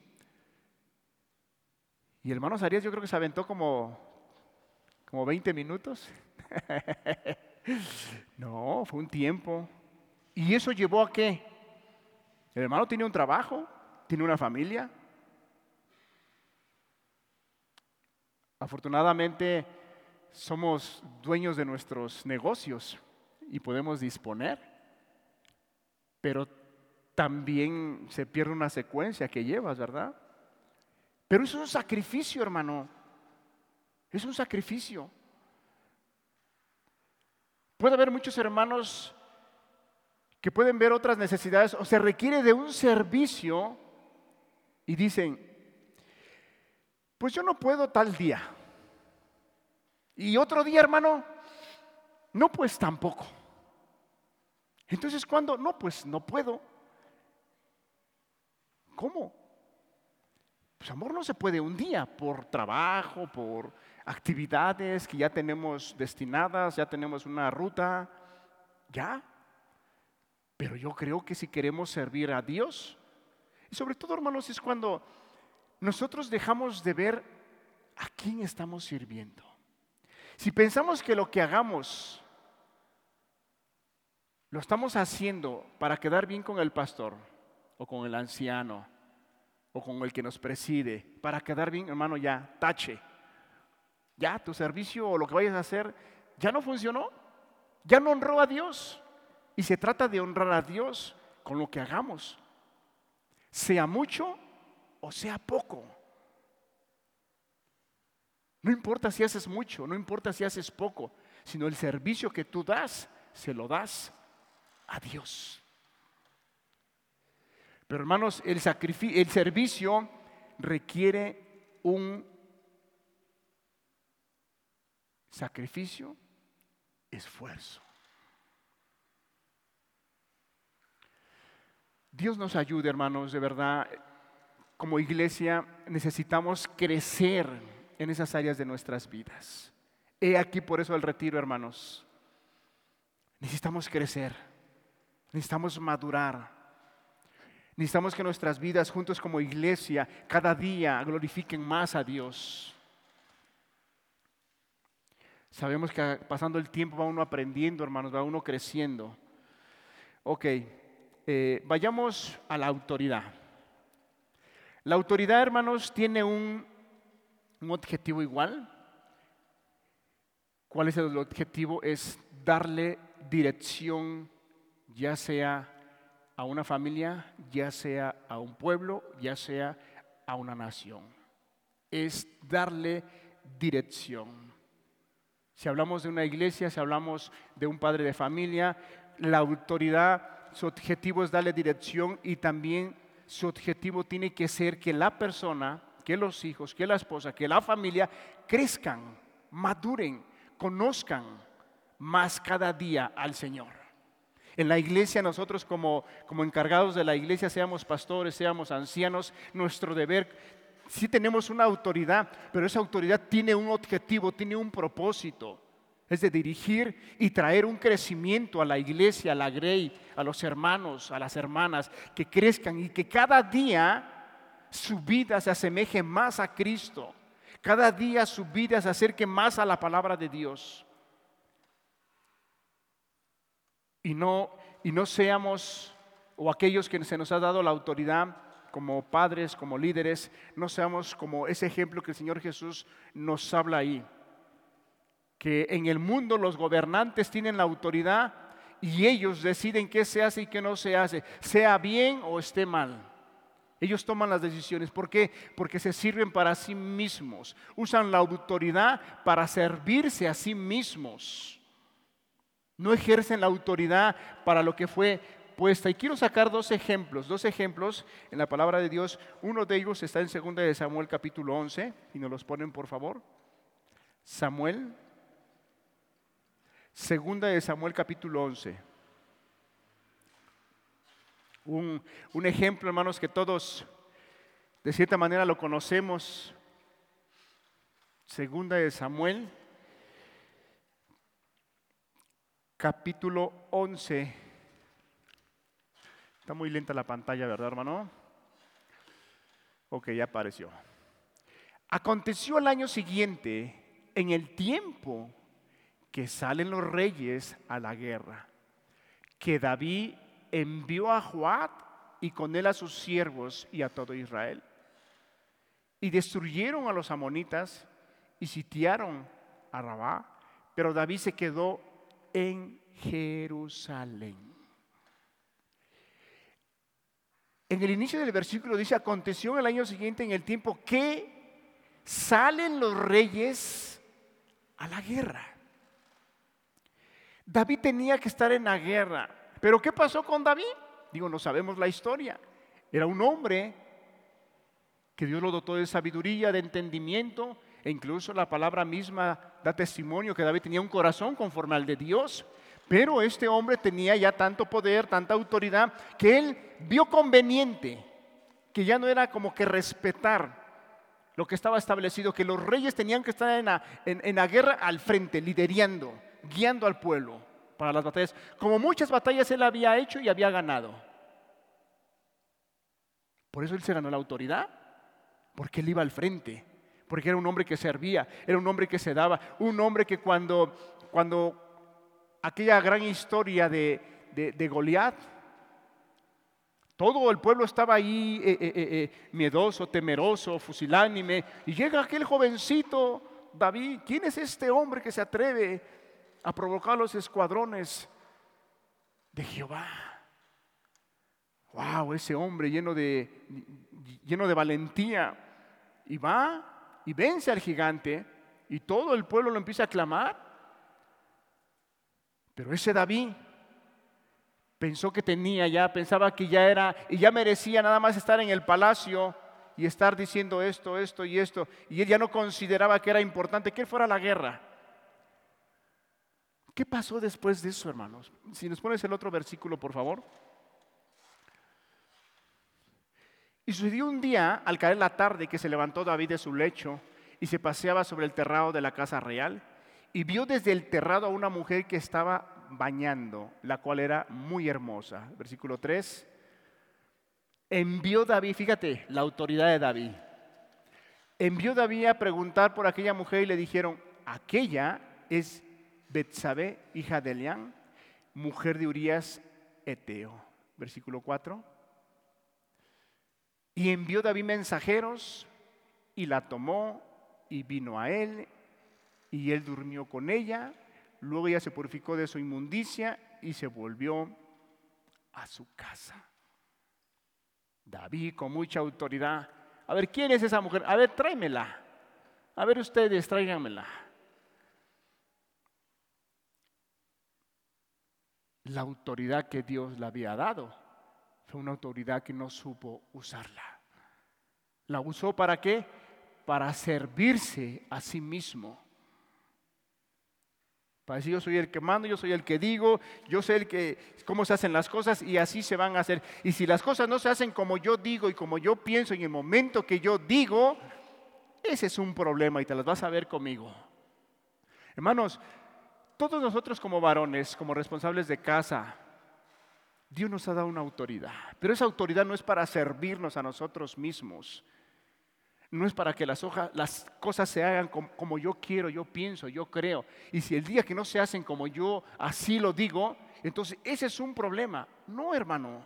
Y hermano Sarías yo creo que se aventó como, como 20 minutos. no, fue un tiempo. ¿Y eso llevó a qué? El hermano tiene un trabajo, tiene una familia, Afortunadamente somos dueños de nuestros negocios y podemos disponer, pero también se pierde una secuencia que llevas, ¿verdad? Pero eso es un sacrificio, hermano. Es un sacrificio. Puede haber muchos hermanos que pueden ver otras necesidades o se requiere de un servicio y dicen, pues yo no puedo tal día. Y otro día, hermano, no, pues tampoco. Entonces, ¿cuándo? No, pues no puedo. ¿Cómo? Pues amor no se puede un día por trabajo, por actividades que ya tenemos destinadas, ya tenemos una ruta, ya. Pero yo creo que si queremos servir a Dios, y sobre todo, hermanos, es cuando nosotros dejamos de ver a quién estamos sirviendo. Si pensamos que lo que hagamos lo estamos haciendo para quedar bien con el pastor o con el anciano o con el que nos preside, para quedar bien, hermano, ya, tache. Ya tu servicio o lo que vayas a hacer ya no funcionó, ya no honró a Dios. Y se trata de honrar a Dios con lo que hagamos, sea mucho o sea poco. No importa si haces mucho, no importa si haces poco, sino el servicio que tú das, se lo das a Dios. Pero hermanos, el, el servicio requiere un sacrificio, esfuerzo. Dios nos ayude, hermanos, de verdad. Como iglesia necesitamos crecer en esas áreas de nuestras vidas. He aquí por eso el retiro, hermanos. Necesitamos crecer, necesitamos madurar, necesitamos que nuestras vidas juntos como iglesia cada día glorifiquen más a Dios. Sabemos que pasando el tiempo va uno aprendiendo, hermanos, va uno creciendo. Ok, eh, vayamos a la autoridad. La autoridad, hermanos, tiene un, un objetivo igual. ¿Cuál es el objetivo? Es darle dirección, ya sea a una familia, ya sea a un pueblo, ya sea a una nación. Es darle dirección. Si hablamos de una iglesia, si hablamos de un padre de familia, la autoridad su objetivo es darle dirección y también su objetivo tiene que ser que la persona, que los hijos, que la esposa, que la familia crezcan, maduren, conozcan más cada día al Señor. En la iglesia nosotros como, como encargados de la iglesia, seamos pastores, seamos ancianos, nuestro deber, sí tenemos una autoridad, pero esa autoridad tiene un objetivo, tiene un propósito es de dirigir y traer un crecimiento a la iglesia, a la grey, a los hermanos, a las hermanas, que crezcan y que cada día su vida se asemeje más a Cristo. Cada día su vida se acerque más a la palabra de Dios. Y no, y no seamos, o aquellos que se nos ha dado la autoridad como padres, como líderes, no seamos como ese ejemplo que el Señor Jesús nos habla ahí que en el mundo los gobernantes tienen la autoridad y ellos deciden qué se hace y qué no se hace, sea bien o esté mal. Ellos toman las decisiones. ¿Por qué? Porque se sirven para sí mismos. Usan la autoridad para servirse a sí mismos. No ejercen la autoridad para lo que fue puesta. Y quiero sacar dos ejemplos, dos ejemplos en la palabra de Dios. Uno de ellos está en 2 de Samuel capítulo 11, y nos los ponen por favor. Samuel Segunda de Samuel capítulo 11. Un, un, ejemplo, hermanos, que todos de cierta manera lo conocemos. Segunda de Samuel, capítulo 11. Está muy lenta la pantalla, ¿verdad, hermano? Ok, ya apareció. Aconteció el año siguiente, en el tiempo que salen los reyes a la guerra, que David envió a Joab y con él a sus siervos y a todo Israel. Y destruyeron a los amonitas y sitiaron a Rabá, pero David se quedó en Jerusalén. En el inicio del versículo dice, aconteció el año siguiente en el tiempo que salen los reyes a la guerra. David tenía que estar en la guerra. Pero ¿qué pasó con David? Digo, no sabemos la historia. Era un hombre que Dios lo dotó de sabiduría, de entendimiento, e incluso la palabra misma da testimonio que David tenía un corazón conforme al de Dios. Pero este hombre tenía ya tanto poder, tanta autoridad, que él vio conveniente que ya no era como que respetar lo que estaba establecido, que los reyes tenían que estar en la, en la guerra al frente, liderando, guiando al pueblo para las batallas. Como muchas batallas él había hecho y había ganado. Por eso él se ganó la autoridad, porque él iba al frente, porque era un hombre que servía, era un hombre que se daba, un hombre que cuando, cuando aquella gran historia de, de, Goliat, todo el pueblo estaba ahí eh, eh, eh, miedoso, temeroso, fusilánime, y llega aquel jovencito, David, ¿quién es este hombre que se atreve a provocar los escuadrones de Jehová? Wow, ese hombre lleno de, lleno de valentía. Y va y vence al gigante y todo el pueblo lo empieza a clamar. Pero ese David pensó que tenía ya, pensaba que ya era y ya merecía nada más estar en el palacio y estar diciendo esto, esto y esto. Y él ya no consideraba que era importante que fuera la guerra. ¿Qué pasó después de eso, hermanos? Si nos pones el otro versículo, por favor. Y sucedió un día, al caer la tarde, que se levantó David de su lecho y se paseaba sobre el terrado de la casa real, y vio desde el terrado a una mujer que estaba bañando, la cual era muy hermosa. Versículo 3. Envió David, fíjate, la autoridad de David. Envió David a preguntar por aquella mujer y le dijeron, aquella es Betsabé, hija de Elián, mujer de Urías Eteo. Versículo 4. Y envió David mensajeros y la tomó y vino a él y él durmió con ella. Luego ella se purificó de su inmundicia y se volvió a su casa. David con mucha autoridad. A ver, ¿quién es esa mujer? A ver, tráemela. A ver ustedes, tráiganmela. La autoridad que Dios le había dado fue una autoridad que no supo usarla. ¿La usó para qué? Para servirse a sí mismo. Para decir, yo soy el que mando, yo soy el que digo, yo sé el que, cómo se hacen las cosas y así se van a hacer. Y si las cosas no se hacen como yo digo y como yo pienso en el momento que yo digo, ese es un problema y te las vas a ver conmigo. Hermanos, todos nosotros como varones, como responsables de casa, Dios nos ha dado una autoridad, pero esa autoridad no es para servirnos a nosotros mismos, no es para que las, las cosas se hagan como, como, yo quiero, yo pienso, yo creo. Y si el día que no se hacen como yo así lo digo, entonces ese es un problema. No, hermano.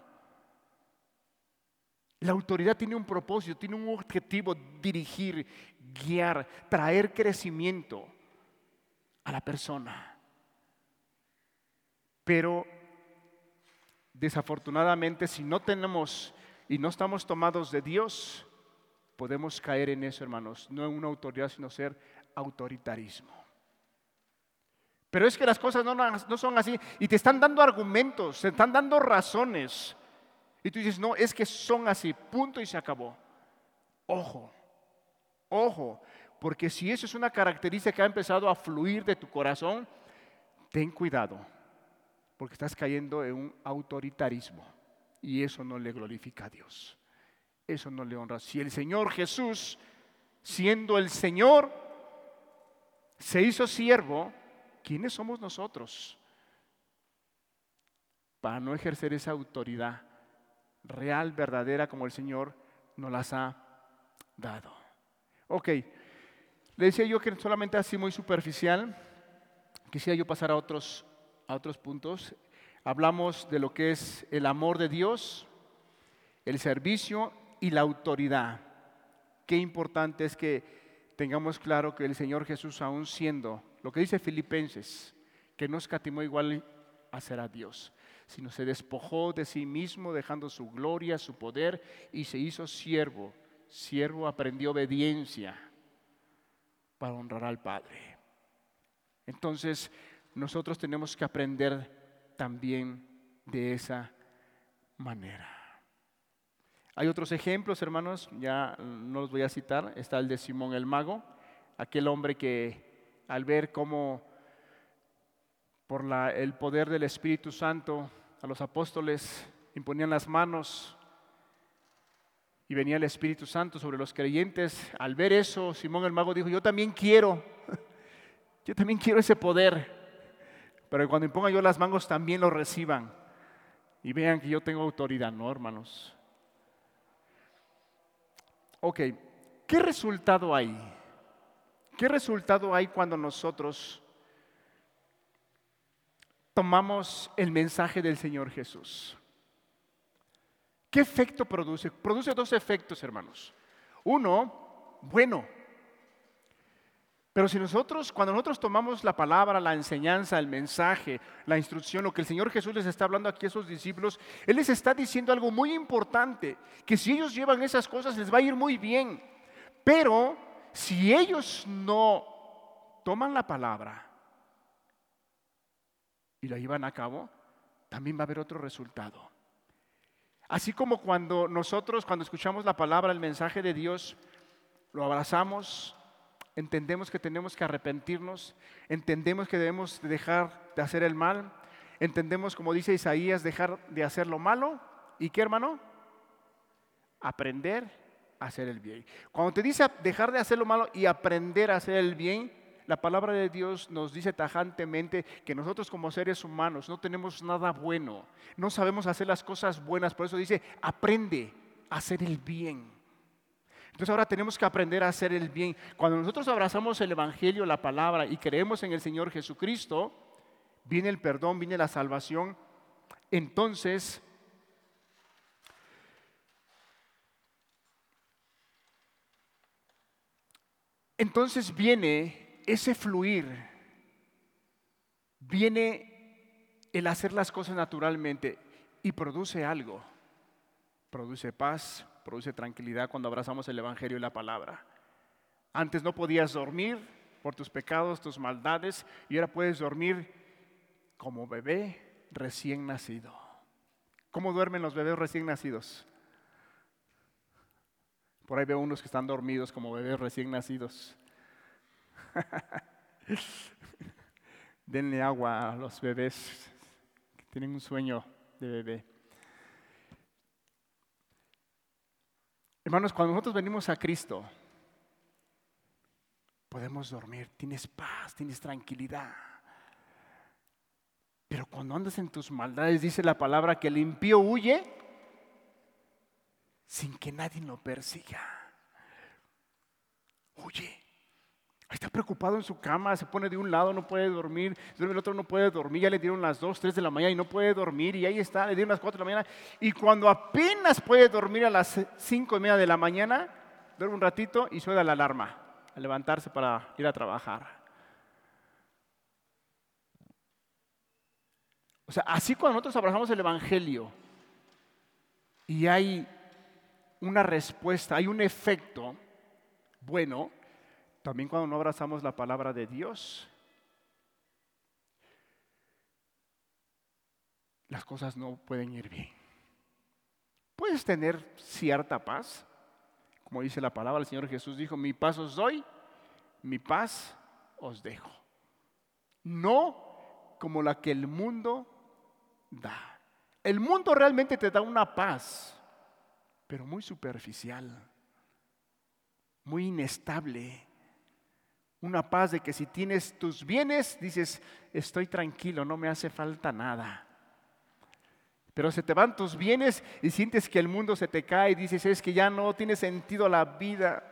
La autoridad tiene un propósito, tiene un objetivo, dirigir, guiar, traer crecimiento a la persona. Pero Desafortunadamente, si no tenemos y no estamos tomados de Dios, podemos caer en eso, hermanos, no en una autoridad, sino ser autoritarismo. Pero es que las cosas no, no, son así y te están dando argumentos, te están dando razones. Y tú dices, no, es que son así, punto y se acabó. Ojo, ojo, porque si eso es una característica que ha empezado a fluir de tu corazón, ten cuidado porque estás cayendo en un autoritarismo y eso no le glorifica a Dios. Eso no le honra. Si el Señor Jesús, siendo el Señor, se hizo siervo, ¿quiénes somos nosotros? Para no ejercer esa autoridad real, verdadera, como el Señor nos las ha dado. Ok, le decía yo que solamente así muy superficial, quisiera yo pasar a otros a otros puntos. Hablamos de lo que es el amor de Dios, el servicio y la autoridad. Qué importante es que tengamos claro que el Señor Jesús, aún siendo lo que dice Filipenses, que no escatimó igual a ser a Dios, sino se despojó de sí mismo, dejando su gloria, su poder, y se hizo siervo. Siervo aprendió obediencia para honrar al Padre. Entonces, nosotros tenemos que aprender también de esa manera. Hay otros ejemplos, hermanos, ya no los voy a citar. Está el de Simón el Mago, aquel hombre que al ver cómo por el poder del Espíritu Santo a los apóstoles imponían las manos y venía el Espíritu Santo sobre los creyentes, al ver eso, Simón el Mago dijo, yo también quiero, yo también quiero ese poder, pero cuando imponga yo las manos también lo reciban y vean que yo tengo autoridad, ¿no, hermanos? Ok, ¿qué resultado hay? ¿Qué resultado hay cuando nosotros tomamos el mensaje del Señor Jesús? ¿Qué efecto produce? Produce dos efectos, hermanos. Uno, bueno, pero si nosotros, cuando nosotros tomamos la palabra, la enseñanza, el mensaje, la instrucción, lo que el Señor Jesús les está hablando aquí a sus discípulos, Él les está diciendo algo muy importante, que si ellos llevan esas cosas les va a ir muy bien. Pero si ellos no toman la palabra y la llevan a cabo, también va a haber otro resultado. Así como cuando nosotros, cuando escuchamos la palabra, el mensaje de Dios, lo abrazamos, entendemos que tenemos que arrepentirnos, entendemos que debemos dejar de hacer el mal, entendemos, como dice Isaías, dejar de hacer lo malo. ¿Y qué, hermano? Aprender a hacer el bien. Cuando te dice dejar de hacer lo malo y aprender a hacer el bien, la palabra de Dios nos dice tajantemente que nosotros como seres humanos no tenemos nada bueno, no sabemos hacer las cosas buenas, por eso dice, aprende a hacer el bien. Entonces ahora tenemos que aprender a hacer el bien. Cuando nosotros abrazamos el Evangelio, la palabra, y creemos en el Señor Jesucristo, viene el perdón, viene la salvación. Entonces, entonces viene ese fluir, viene el hacer las cosas naturalmente y produce algo. Produce paz, produce tranquilidad cuando abrazamos el Evangelio y la palabra. Antes no podías dormir por tus pecados, tus maldades, y ahora puedes dormir como bebé recién nacido. ¿Cómo duermen los bebés recién nacidos? Por ahí veo unos que están dormidos como bebés recién nacidos. Denle agua a los bebés que tienen un sueño de bebé. Hermanos, cuando nosotros venimos a Cristo, podemos dormir, tienes paz, tienes tranquilidad. Pero cuando andas en tus maldades, dice la palabra que el impío huye sin que nadie lo persiga. Huye. Está preocupado en su cama, se pone de un lado, no puede dormir, el otro no puede dormir, ya le dieron las 2, 3 de la mañana y no puede dormir, y ahí está, le dieron las 4 de la mañana, y cuando apenas puede dormir a las 5 y media de la mañana, duerme un ratito y suena la alarma a levantarse para ir a trabajar. O sea, así cuando nosotros abrazamos el Evangelio y hay una respuesta, hay un efecto bueno, también cuando no abrazamos la palabra de Dios, las cosas no pueden ir bien. Puedes tener cierta paz, como dice la palabra, el Señor Jesús dijo, mi paz os doy, mi paz os dejo. No como la que el mundo da. El mundo realmente te da una paz, pero muy superficial, muy inestable. Una paz de que si tienes tus bienes, dices, estoy tranquilo, no me hace falta nada. Pero se te van tus bienes y sientes que el mundo se te cae y dices, es que ya no tiene sentido la vida.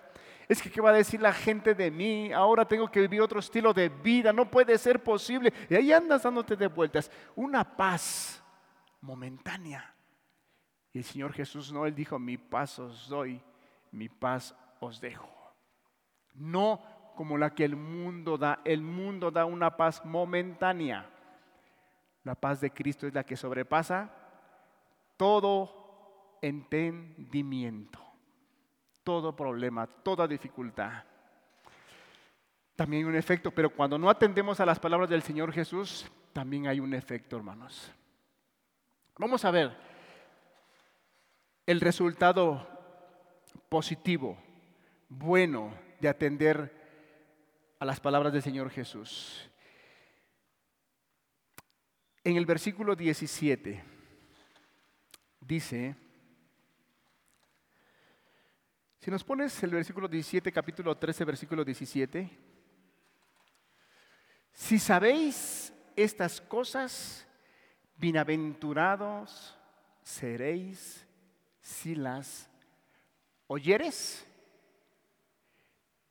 Es que, ¿qué va a decir la gente de mí? Ahora tengo que vivir otro estilo de vida, no puede ser posible. Y ahí andas dándote de vueltas. Una paz momentánea. Y el Señor Jesús no, Él dijo, mi paz os doy, mi paz os dejo. No como la que el mundo da. El mundo da una paz momentánea. La paz de Cristo es la que sobrepasa todo entendimiento, todo problema, toda dificultad. También hay un efecto, pero cuando no atendemos a las palabras del Señor Jesús, también hay un efecto, hermanos. Vamos a ver el resultado positivo, bueno de atender a las palabras del Señor Jesús. En el versículo 17 dice, si nos pones el versículo 17, capítulo 13, versículo 17, si sabéis estas cosas, bienaventurados seréis si las oyeres,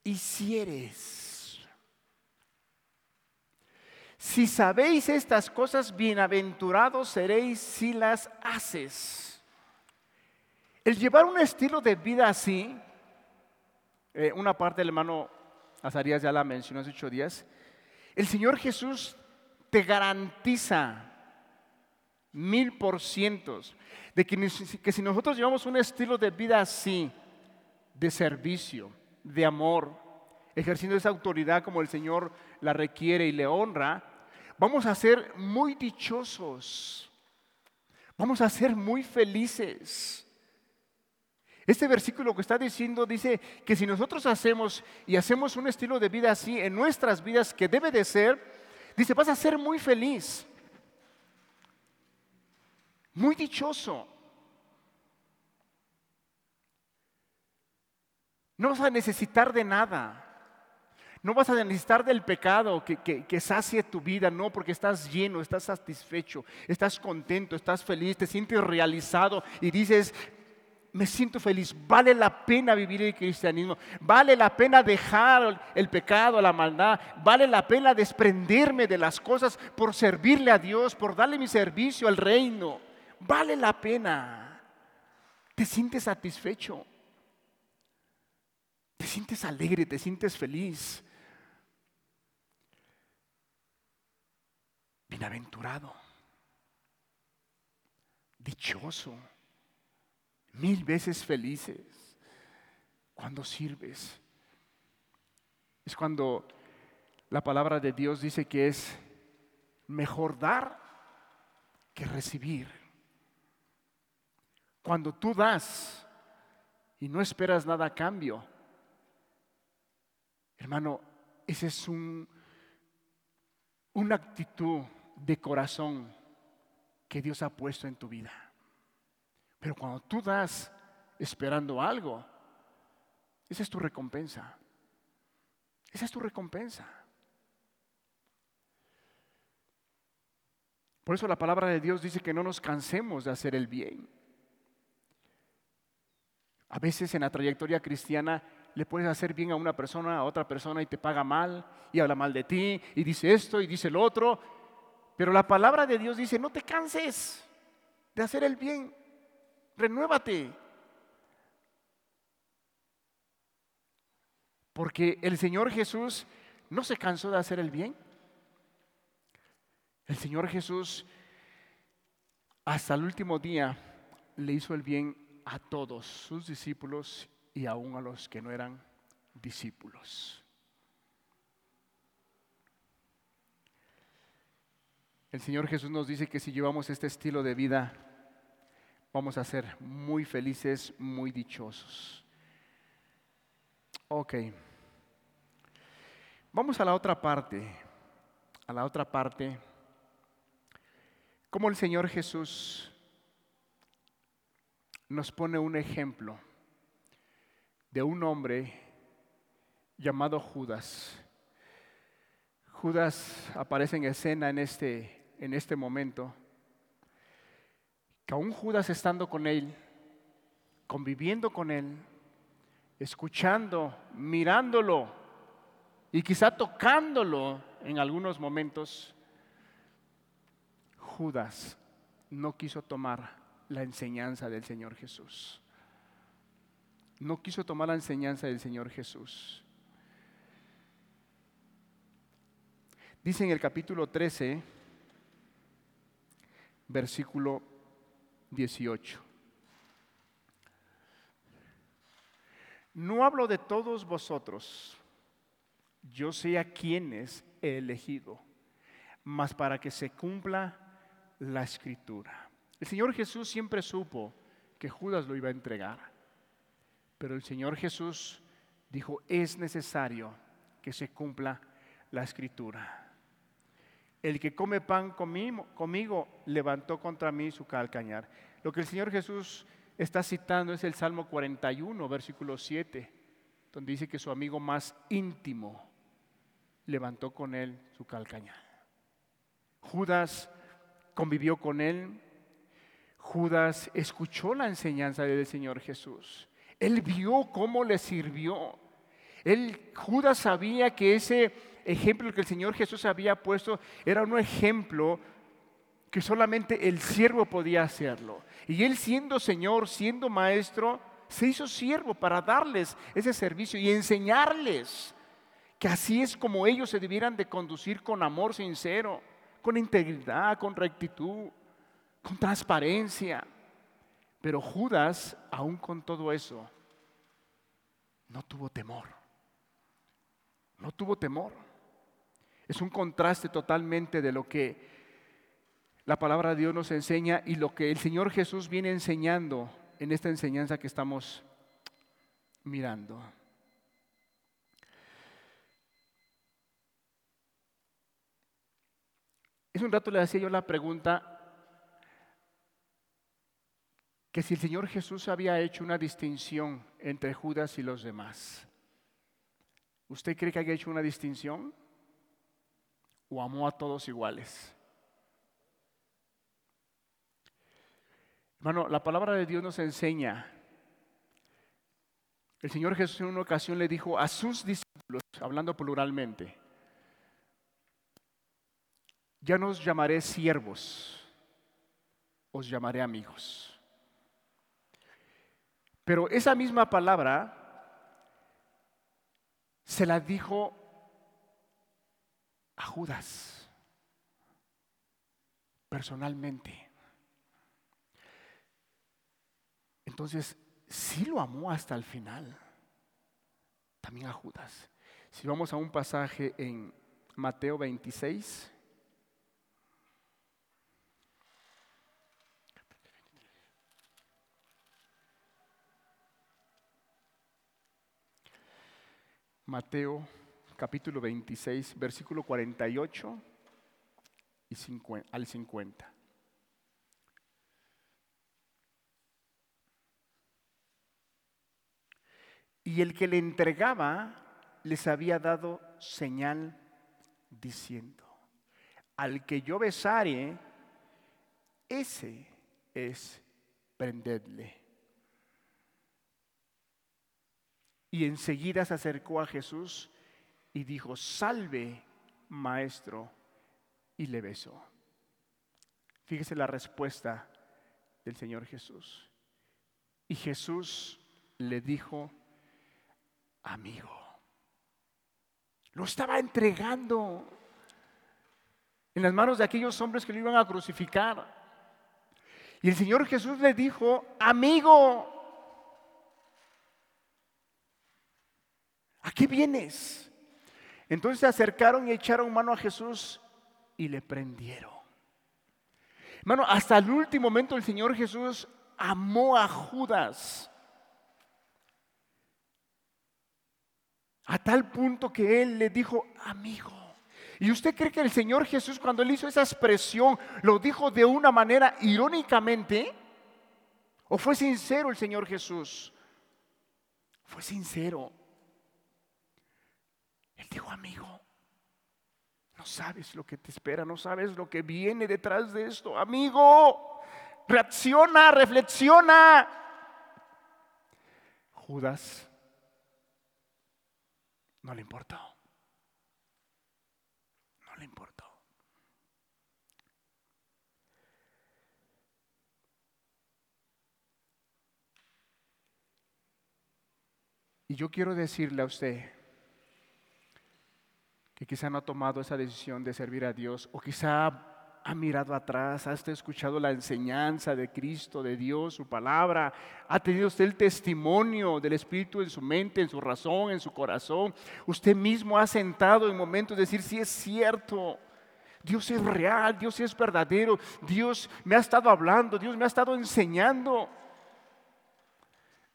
hicieres. Si sabéis estas cosas, bienaventurados seréis si las haces. El llevar un estilo de vida así, eh, una parte del hermano Azarías ya la mencionó hace ocho días, el Señor Jesús te garantiza mil por cientos de que, que si nosotros llevamos un estilo de vida así, de servicio, de amor, ejerciendo esa autoridad como el Señor la requiere y le honra, vamos a ser muy dichosos, vamos a ser muy felices. Este versículo que está diciendo dice que si nosotros hacemos y hacemos un estilo de vida así en nuestras vidas que debe de ser, dice, vas a ser muy feliz, muy dichoso. No vas a necesitar de nada. No vas a necesitar del pecado que, que, sacie tu vida, no, porque estás lleno, estás satisfecho, estás contento, estás feliz, te sientes realizado y dices, me siento feliz, vale la pena vivir el cristianismo, vale la pena dejar el pecado, la maldad, vale la pena desprenderme de las cosas por servirle a Dios, por darle mi servicio al reino, vale la pena. Te sientes satisfecho. Te sientes alegre, te sientes feliz. Bienaventurado. Dichoso. Mil veces felices cuando sirves. Es cuando la palabra de Dios dice que es mejor dar que recibir. Cuando tú das y no esperas nada a cambio, Hermano, esa es un, una actitud de corazón que Dios ha puesto en tu vida. Pero cuando tú das esperando algo, esa es tu recompensa. Esa es tu recompensa. Por eso la palabra de Dios dice que no nos cansemos de hacer el bien. A veces en la trayectoria cristiana le puedes hacer bien a una persona, a otra persona y te paga mal y habla mal de ti y dice esto y dice lo otro. Pero la palabra de Dios dice, no te canses de hacer el bien, renuévate. Porque el Señor Jesús no se cansó de hacer el bien. El Señor Jesús hasta el último día le hizo el bien a todos sus discípulos y aún a los que no eran discípulos. El Señor Jesús nos dice que si llevamos este estilo de vida, vamos a ser muy felices, muy dichosos. Ok. Vamos a la otra parte, a la otra parte. Como el Señor Jesús nos pone un ejemplo de un hombre llamado Judas. Judas aparece en escena en este, en este momento, que aún Judas estando con él, conviviendo con él, escuchando, mirándolo y quizá tocándolo en algunos momentos, Judas no quiso tomar la enseñanza del Señor Jesús no quiso tomar la enseñanza del Señor Jesús. Dice en el capítulo 13, versículo 18. No hablo de todos vosotros, yo sé a quienes he elegido, mas para que se cumpla la escritura. El Señor Jesús siempre supo que Judas lo iba a entregar, pero el Señor Jesús dijo, es necesario que se cumpla la escritura. El que come pan conmigo, levantó contra mí su calcañar. Lo que el Señor Jesús está citando es el Salmo 41, versículo 7, donde dice que su amigo más íntimo levantó con él su calcañar. Judas convivió con él. Judas escuchó la enseñanza del Señor Jesús. Él vio cómo le sirvió. Él, Judas sabía que ese ejemplo que el Señor Jesús había puesto era un ejemplo que solamente el siervo podía hacerlo. Y él siendo Señor, siendo Maestro, se hizo siervo para darles ese servicio y enseñarles que así es como ellos se debieran de conducir con amor sincero, con integridad, con rectitud, con transparencia. Pero Judas, aún con todo eso, no tuvo temor. No tuvo temor. Es un contraste totalmente de lo que la palabra de Dios nos enseña y lo que el Señor Jesús viene enseñando en esta enseñanza que estamos mirando. Es un rato le hacía yo la pregunta que si el Señor Jesús había hecho una distinción entre Judas y los demás. ¿Usted cree que haya hecho una distinción? ¿O amó a todos iguales? Hermano, la palabra de Dios nos enseña. El Señor Jesús en una ocasión le dijo a sus discípulos, hablando pluralmente, ya no os llamaré siervos, os llamaré amigos. Pero esa misma palabra se la dijo a Judas personalmente. Entonces, sí lo amó hasta el final. También a Judas. Si vamos a un pasaje en Mateo 26. Mateo capítulo 26, versículo 48 y al 50. Y el que le entregaba les había dado señal diciendo, al que yo besare, ese es prendedle. Y enseguida se acercó a Jesús y dijo, salve, maestro, y le besó. Fíjese la respuesta del Señor Jesús. Y Jesús le dijo, amigo. Lo estaba entregando en las manos de aquellos hombres que lo iban a crucificar. Y el Señor Jesús le dijo, amigo, ¿a qué vienes? Entonces se acercaron y echaron mano a Jesús y le prendieron. Hermano, hasta el último momento el Señor Jesús amó a Judas. A tal punto que él le dijo, amigo. ¿Y usted cree que el Señor Jesús cuando él hizo esa expresión lo dijo de una manera irónicamente? ¿O fue sincero el Señor Jesús? Fue sincero. Él dijo, amigo, no sabes lo que te espera, no sabes lo que viene detrás de esto. Amigo, reacciona, reflexiona. Judas no le importó. No le importó. Y yo quiero decirle a usted que quizá no ha tomado esa decisión de servir a Dios o quizá ha mirado atrás, ha escuchado la enseñanza de Cristo, de Dios, su palabra, ha tenido usted el testimonio del Espíritu en su mente, en su razón, en su corazón. Usted mismo ha sentado en momentos de decir, sí es cierto, Dios es real, Dios es verdadero, Dios me ha estado hablando, Dios me ha estado enseñando.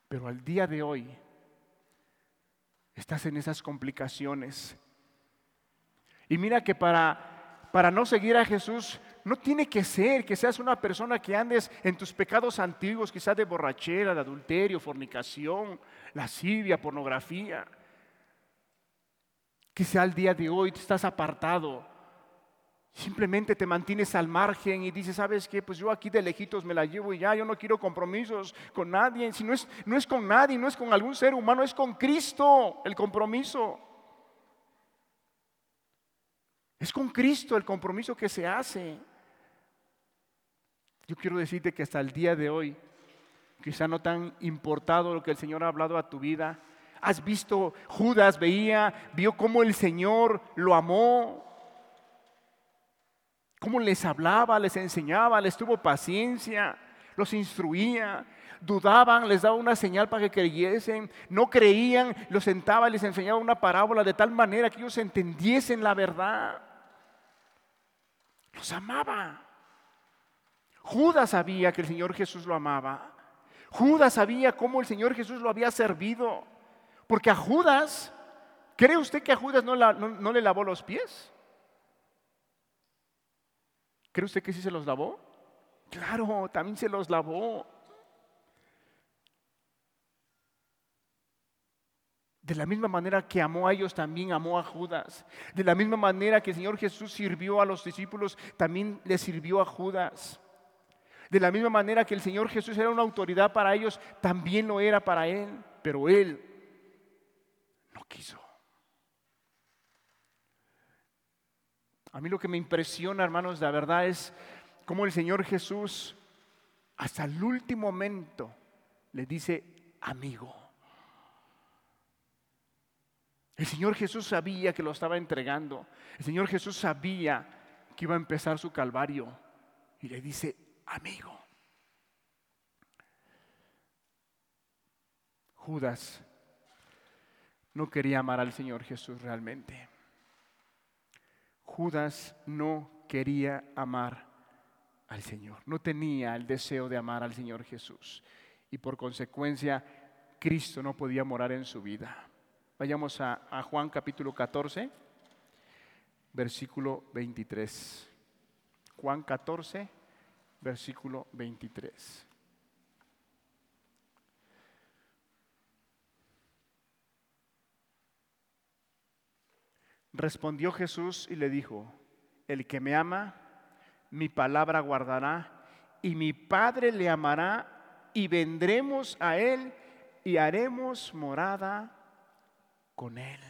Pero al día de hoy estás en esas complicaciones. Y mira que para para no seguir a Jesús, no tiene que ser que seas una persona que andes en tus pecados antiguos, quizás de borrachera, de adulterio, fornicación, lascivia, pornografía. Que sea el día de hoy te estás apartado. Simplemente te mantienes al margen y dices, ¿sabes qué? Pues yo aquí de lejitos me la llevo y ya, yo no quiero compromisos con nadie. Si no es, no es con nadie, no es con algún ser humano, es con Cristo el compromiso. Es con Cristo el compromiso que se hace. Yo quiero decirte que hasta el día de hoy, quizá no tan importado lo que el Señor ha hablado a tu vida, has visto, Judas veía, vio cómo el Señor lo amó, cómo les hablaba, les enseñaba, les tuvo paciencia, los instruía, dudaban, les daba una señal para que creyesen, no creían, los sentaba y les enseñaba una parábola de tal manera que ellos entendiesen la verdad. Los amaba. Judas sabía que el Señor Jesús lo amaba. Judas sabía cómo el Señor Jesús lo había servido. Porque a Judas, ¿cree usted que a Judas no, no le lavó los pies? ¿Cree usted que sí se los lavó? Claro, también se los lavó. De la misma manera que amó a ellos, también amó a Judas. De la misma manera que el Señor Jesús sirvió a los discípulos, también le sirvió a Judas. De la misma manera que el Señor Jesús era una autoridad para ellos, también lo era para Él. Pero Él no quiso. A mí lo que me impresiona, hermanos, la verdad es cómo el Señor Jesús, hasta el último momento, le dice amigo. El Señor Jesús sabía que lo estaba entregando. El Señor Jesús sabía que iba a empezar su calvario. Y le dice, amigo. Judas no quería amar al Señor Jesús realmente. Judas no quería amar al Señor. No tenía el deseo de amar al Señor Jesús. Y por consecuencia, Cristo no podía morar en su vida. Vayamos a, Juan capítulo 14, versículo 23. Juan 14, versículo 23. Respondió Jesús y le dijo, el que me ama, mi palabra guardará, y mi Padre le amará, y vendremos a él y haremos morada con Él.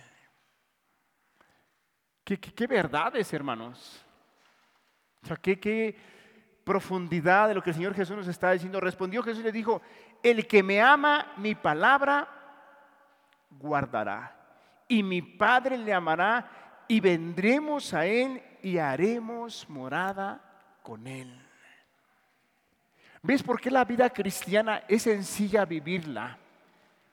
¿Qué, verdades, hermanos? O sea, qué, qué profundidad de lo que el Señor Jesús nos está diciendo. Respondió Jesús y le dijo, el que me ama, mi palabra guardará. Y mi Padre le amará y vendremos a Él y haremos morada con Él. ¿Ves por qué la vida cristiana es sencilla vivirla?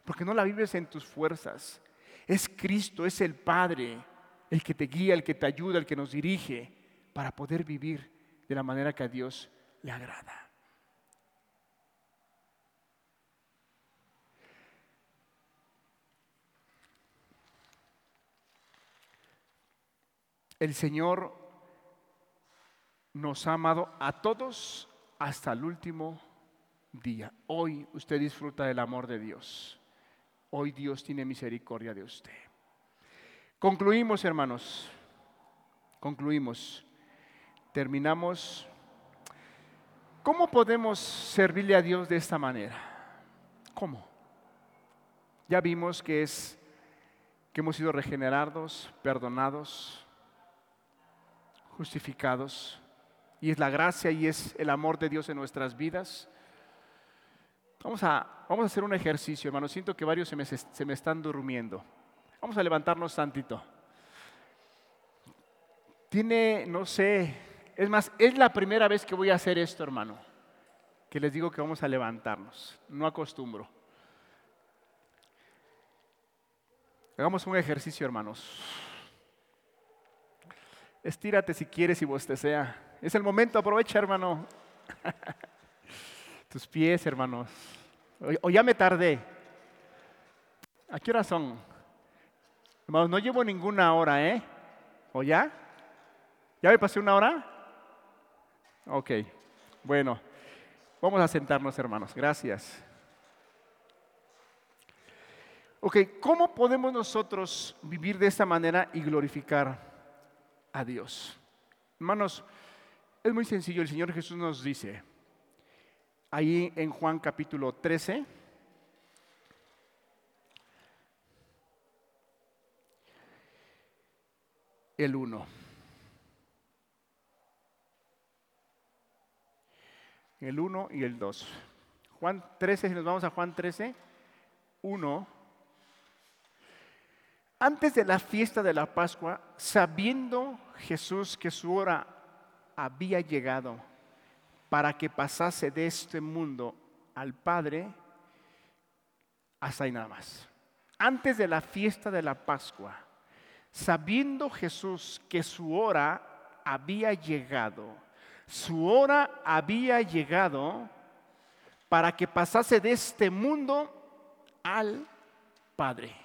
Porque no la vives en tus fuerzas, es Cristo, es el Padre, el que te guía, el que te ayuda, el que nos dirige para poder vivir de la manera que a Dios le agrada. El Señor nos ha amado a todos hasta el último día. Hoy usted disfruta del amor de Dios. Hoy Dios tiene misericordia de usted. Concluimos, hermanos. Concluimos. Terminamos. ¿Cómo podemos servirle a Dios de esta manera? ¿Cómo? Ya vimos que es que hemos sido regenerados, perdonados, justificados, y es la gracia y es el amor de Dios en nuestras vidas. Vamos a, vamos a hacer un ejercicio, hermano. Siento que varios se me, se me están durmiendo. Vamos a levantarnos tantito. Tiene, no sé, Es más, es la primera vez que voy a hacer esto, hermano. Que les digo que vamos a levantarnos. No acostumbro. Hagamos un ejercicio, hermanos. Estírate si quieres y vos te sea. Es el momento, aprovecha, hermano. Tus pies, hermanos. O, ya me tardé. ¿A qué hora son? Hermanos, no llevo ninguna hora, ¿eh? ¿O ya? ¿Ya me pasé una hora? Ok, bueno, vamos a sentarnos, hermanos. Gracias. Ok, ¿cómo podemos nosotros vivir de esta manera y glorificar a Dios? Hermanos, es muy sencillo. El Señor Jesús nos dice, ahí en Juan capítulo 13, el 1. El 1 y el 2. Juan 13, si nos vamos a Juan 13, 1. Antes de la fiesta de la Pascua, sabiendo Jesús que su hora había llegado para que pasase de este mundo al Padre, hasta ahí nada más. Antes de la fiesta de la Pascua, sabiendo Jesús que su hora había llegado, su hora había llegado para que pasase de este mundo al Padre.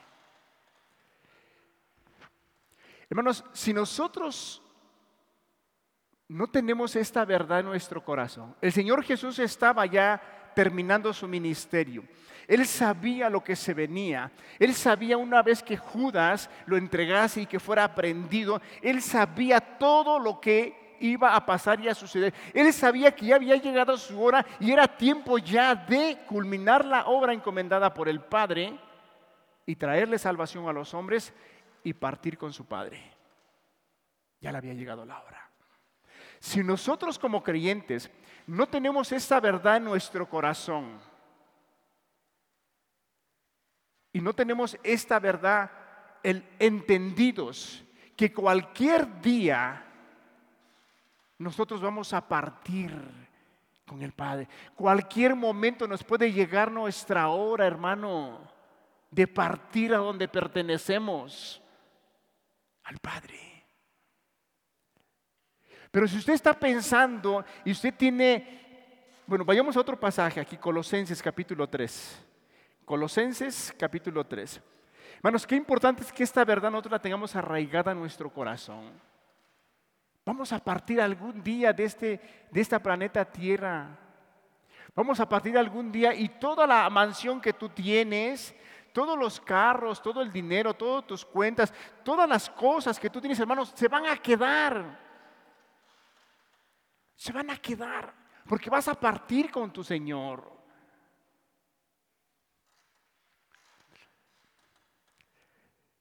Hermanos, si nosotros no tenemos esta verdad en nuestro corazón, el Señor Jesús estaba ya terminando su ministerio. Él sabía lo que se venía. Él sabía una vez que Judas lo entregase y que fuera aprendido, él sabía todo lo que iba a pasar y a suceder. Él sabía que ya había llegado su hora y era tiempo ya de culminar la obra encomendada por el Padre y traerle salvación a los hombres y partir con su Padre. Ya le había llegado la hora. Si nosotros como creyentes no tenemos esta verdad en nuestro corazón y no tenemos esta verdad el, entendidos que cualquier día nosotros vamos a partir con el Padre. Cualquier momento nos puede llegar nuestra hora, hermano, de partir a donde pertenecemos al Padre. Pero si usted está pensando y usted tiene, bueno, vayamos a otro pasaje aquí, Colosenses capítulo 3. Colosenses capítulo 3. Hermanos, qué importante es que esta verdad nosotros la tengamos arraigada en nuestro corazón. Vamos a partir algún día de, este, de esta planeta Tierra. Vamos a partir algún día y toda la mansión que tú tienes, todos los carros, todo el dinero, todas tus cuentas, todas las cosas que tú tienes, hermanos, se van a quedar. Se van a quedar, porque vas a partir con tu Señor.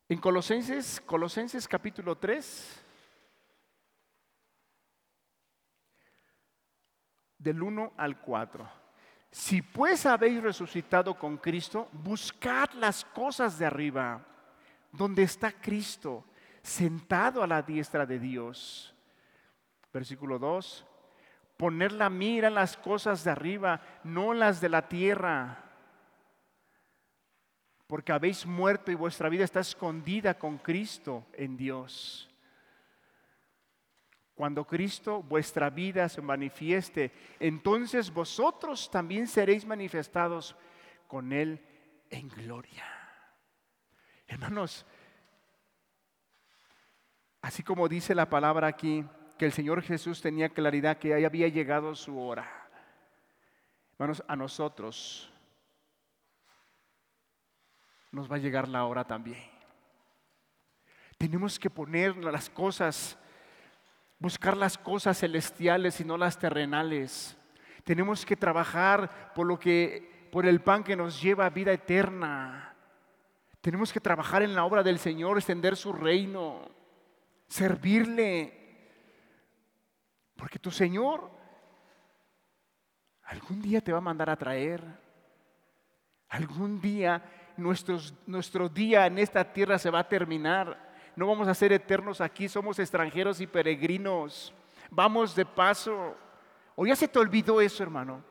En Colosenses, Colosenses capítulo 3, del 1 al 4. Si pues habéis resucitado con Cristo, buscad las cosas de arriba, donde está Cristo, sentado a la diestra de Dios. Versículo 2. Poner la mira en las cosas de arriba, no las de la tierra. Porque habéis muerto y vuestra vida está escondida con Cristo en Dios. Cuando Cristo vuestra vida se manifieste, entonces vosotros también seréis manifestados con Él en gloria. Hermanos, así como dice la palabra aquí, que el Señor Jesús tenía claridad que ya había llegado su hora. Hermanos, a nosotros nos va a llegar la hora también. Tenemos que poner las cosas buscar las cosas celestiales y no las terrenales. Tenemos que trabajar por lo que por el pan que nos lleva a vida eterna. Tenemos que trabajar en la obra del Señor, extender su reino, servirle. Porque tu Señor algún día te va a mandar a traer. Algún día nuestro día en esta tierra se va a terminar no vamos a ser eternos aquí, somos extranjeros y peregrinos. Vamos de paso. ¿O ya se te olvidó eso, hermano?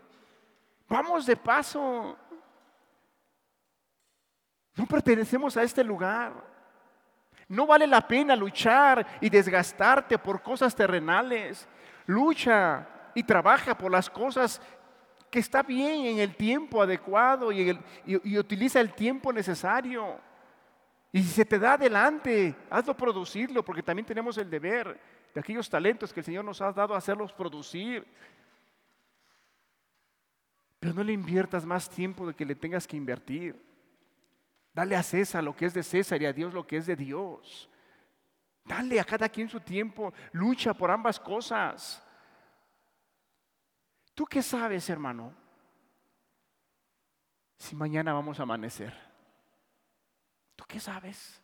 Vamos de paso. No pertenecemos a este lugar. No vale la pena luchar y desgastarte por cosas terrenales. Lucha y trabaja por las cosas que está bien en el tiempo adecuado y, utiliza el tiempo necesario. Y si se te da adelante, hazlo producirlo, porque también tenemos el deber de aquellos talentos que el Señor nos ha dado hacerlos producir. Pero no le inviertas más tiempo de que le tengas que invertir. Dale a César lo que es de César y a Dios lo que es de Dios. Dale a cada quien su tiempo. Lucha por ambas cosas. ¿Tú qué sabes, hermano? Si mañana vamos a amanecer. ¿Tú qué sabes?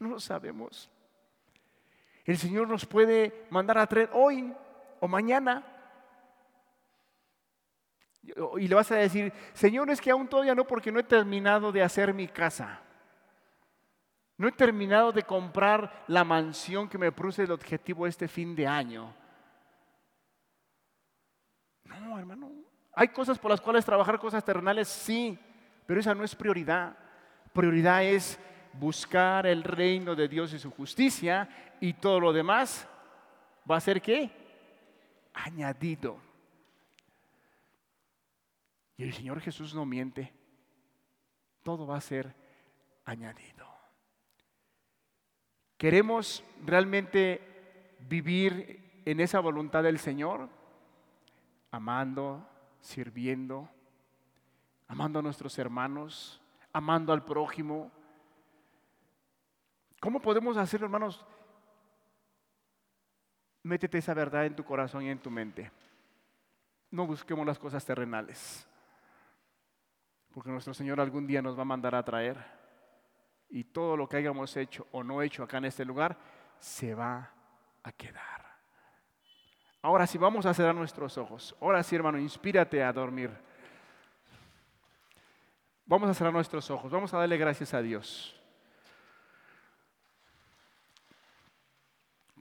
No lo sabemos. El Señor nos puede mandar a traer hoy o mañana. Y le vas a decir, Señor, es que aún todavía no porque no he terminado de hacer mi casa. No he terminado de comprar la mansión que me produce el objetivo este fin de año. No, hermano. Hay cosas por las cuales trabajar cosas terrenales, sí, pero esa no es prioridad prioridad es buscar el reino de Dios y su justicia y todo lo demás va a ser qué? Añadido. Y el Señor Jesús no miente. Todo va a ser añadido. ¿Queremos realmente vivir en esa voluntad del Señor? Amando, sirviendo, amando a nuestros hermanos, amando al prójimo. ¿Cómo podemos hacerlo, hermanos? Métete esa verdad en tu corazón y en tu mente. No busquemos las cosas terrenales, porque nuestro Señor algún día nos va a mandar a traer y todo lo que hayamos hecho o no hecho acá en este lugar se va a quedar. Ahora sí, vamos a cerrar nuestros ojos. Ahora sí, hermano, inspírate a dormir. Vamos a cerrar nuestros ojos, vamos a darle gracias a Dios.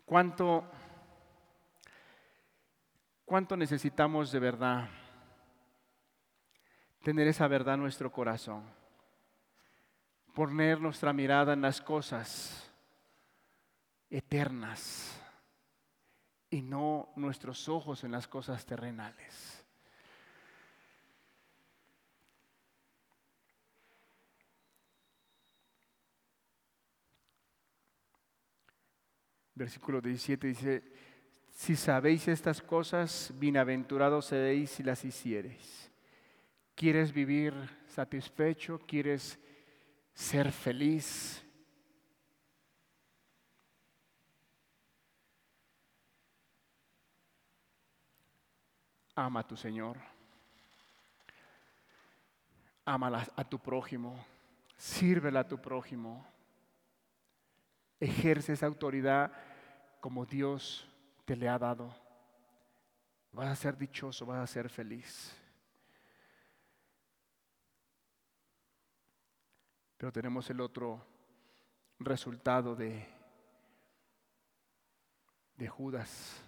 ¿Cuánto, cuánto necesitamos de verdad tener esa verdad en nuestro corazón? Poner nuestra mirada en las cosas eternas y no nuestros ojos en las cosas terrenales. Versículo 17 dice, si sabéis estas cosas, bienaventurados seréis si las hiciereis. ¿Quieres vivir satisfecho? ¿Quieres ser feliz? Ama a tu Señor. Ama a tu prójimo. Sírvela a tu prójimo. Ejerce esa autoridad como Dios te le ha dado. Vas a ser dichoso, vas a ser feliz. Pero tenemos el otro resultado de, de Judas,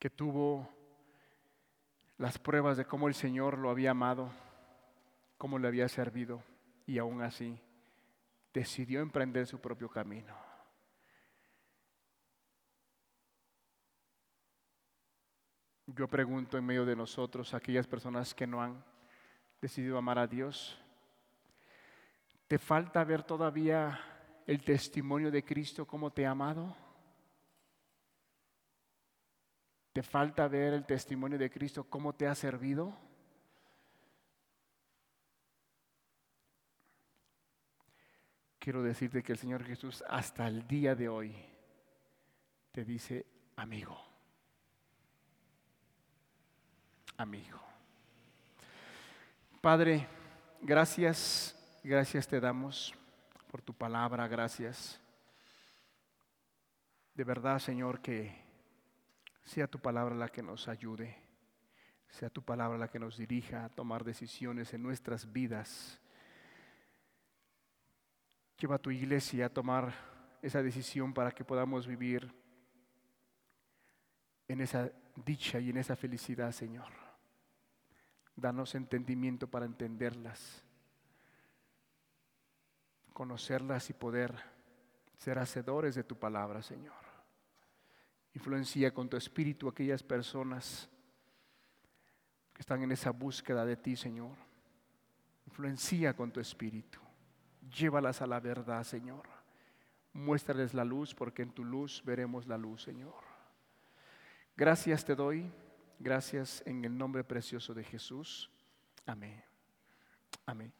que tuvo las pruebas de cómo el Señor lo había amado, cómo le había servido, y aún así decidió emprender su propio camino. Yo pregunto en medio de nosotros, aquellas personas que no han decidido amar a Dios, ¿te falta ver todavía el testimonio de Cristo como te ha amado? ¿Te falta ver el testimonio de Cristo cómo te ha servido? quiero decirte que el Señor Jesús hasta el día de hoy te dice, amigo, amigo. Padre, gracias, gracias te damos por tu palabra, gracias. De verdad, Señor, que sea tu palabra la que nos ayude, sea tu palabra la que nos dirija a tomar decisiones en nuestras vidas Lleva a tu iglesia a tomar esa decisión para que podamos vivir en esa dicha y en esa felicidad, Señor. Danos entendimiento para entenderlas, conocerlas y poder ser hacedores de tu palabra, Señor. Influencia con tu espíritu aquellas personas que están en esa búsqueda de ti, Señor. Influencia con tu espíritu. Llévalas a la verdad, Señor. Muéstrales la luz porque en tu luz veremos la luz, Señor. Gracias te doy. Gracias en el nombre precioso de Jesús. Amén. Amén.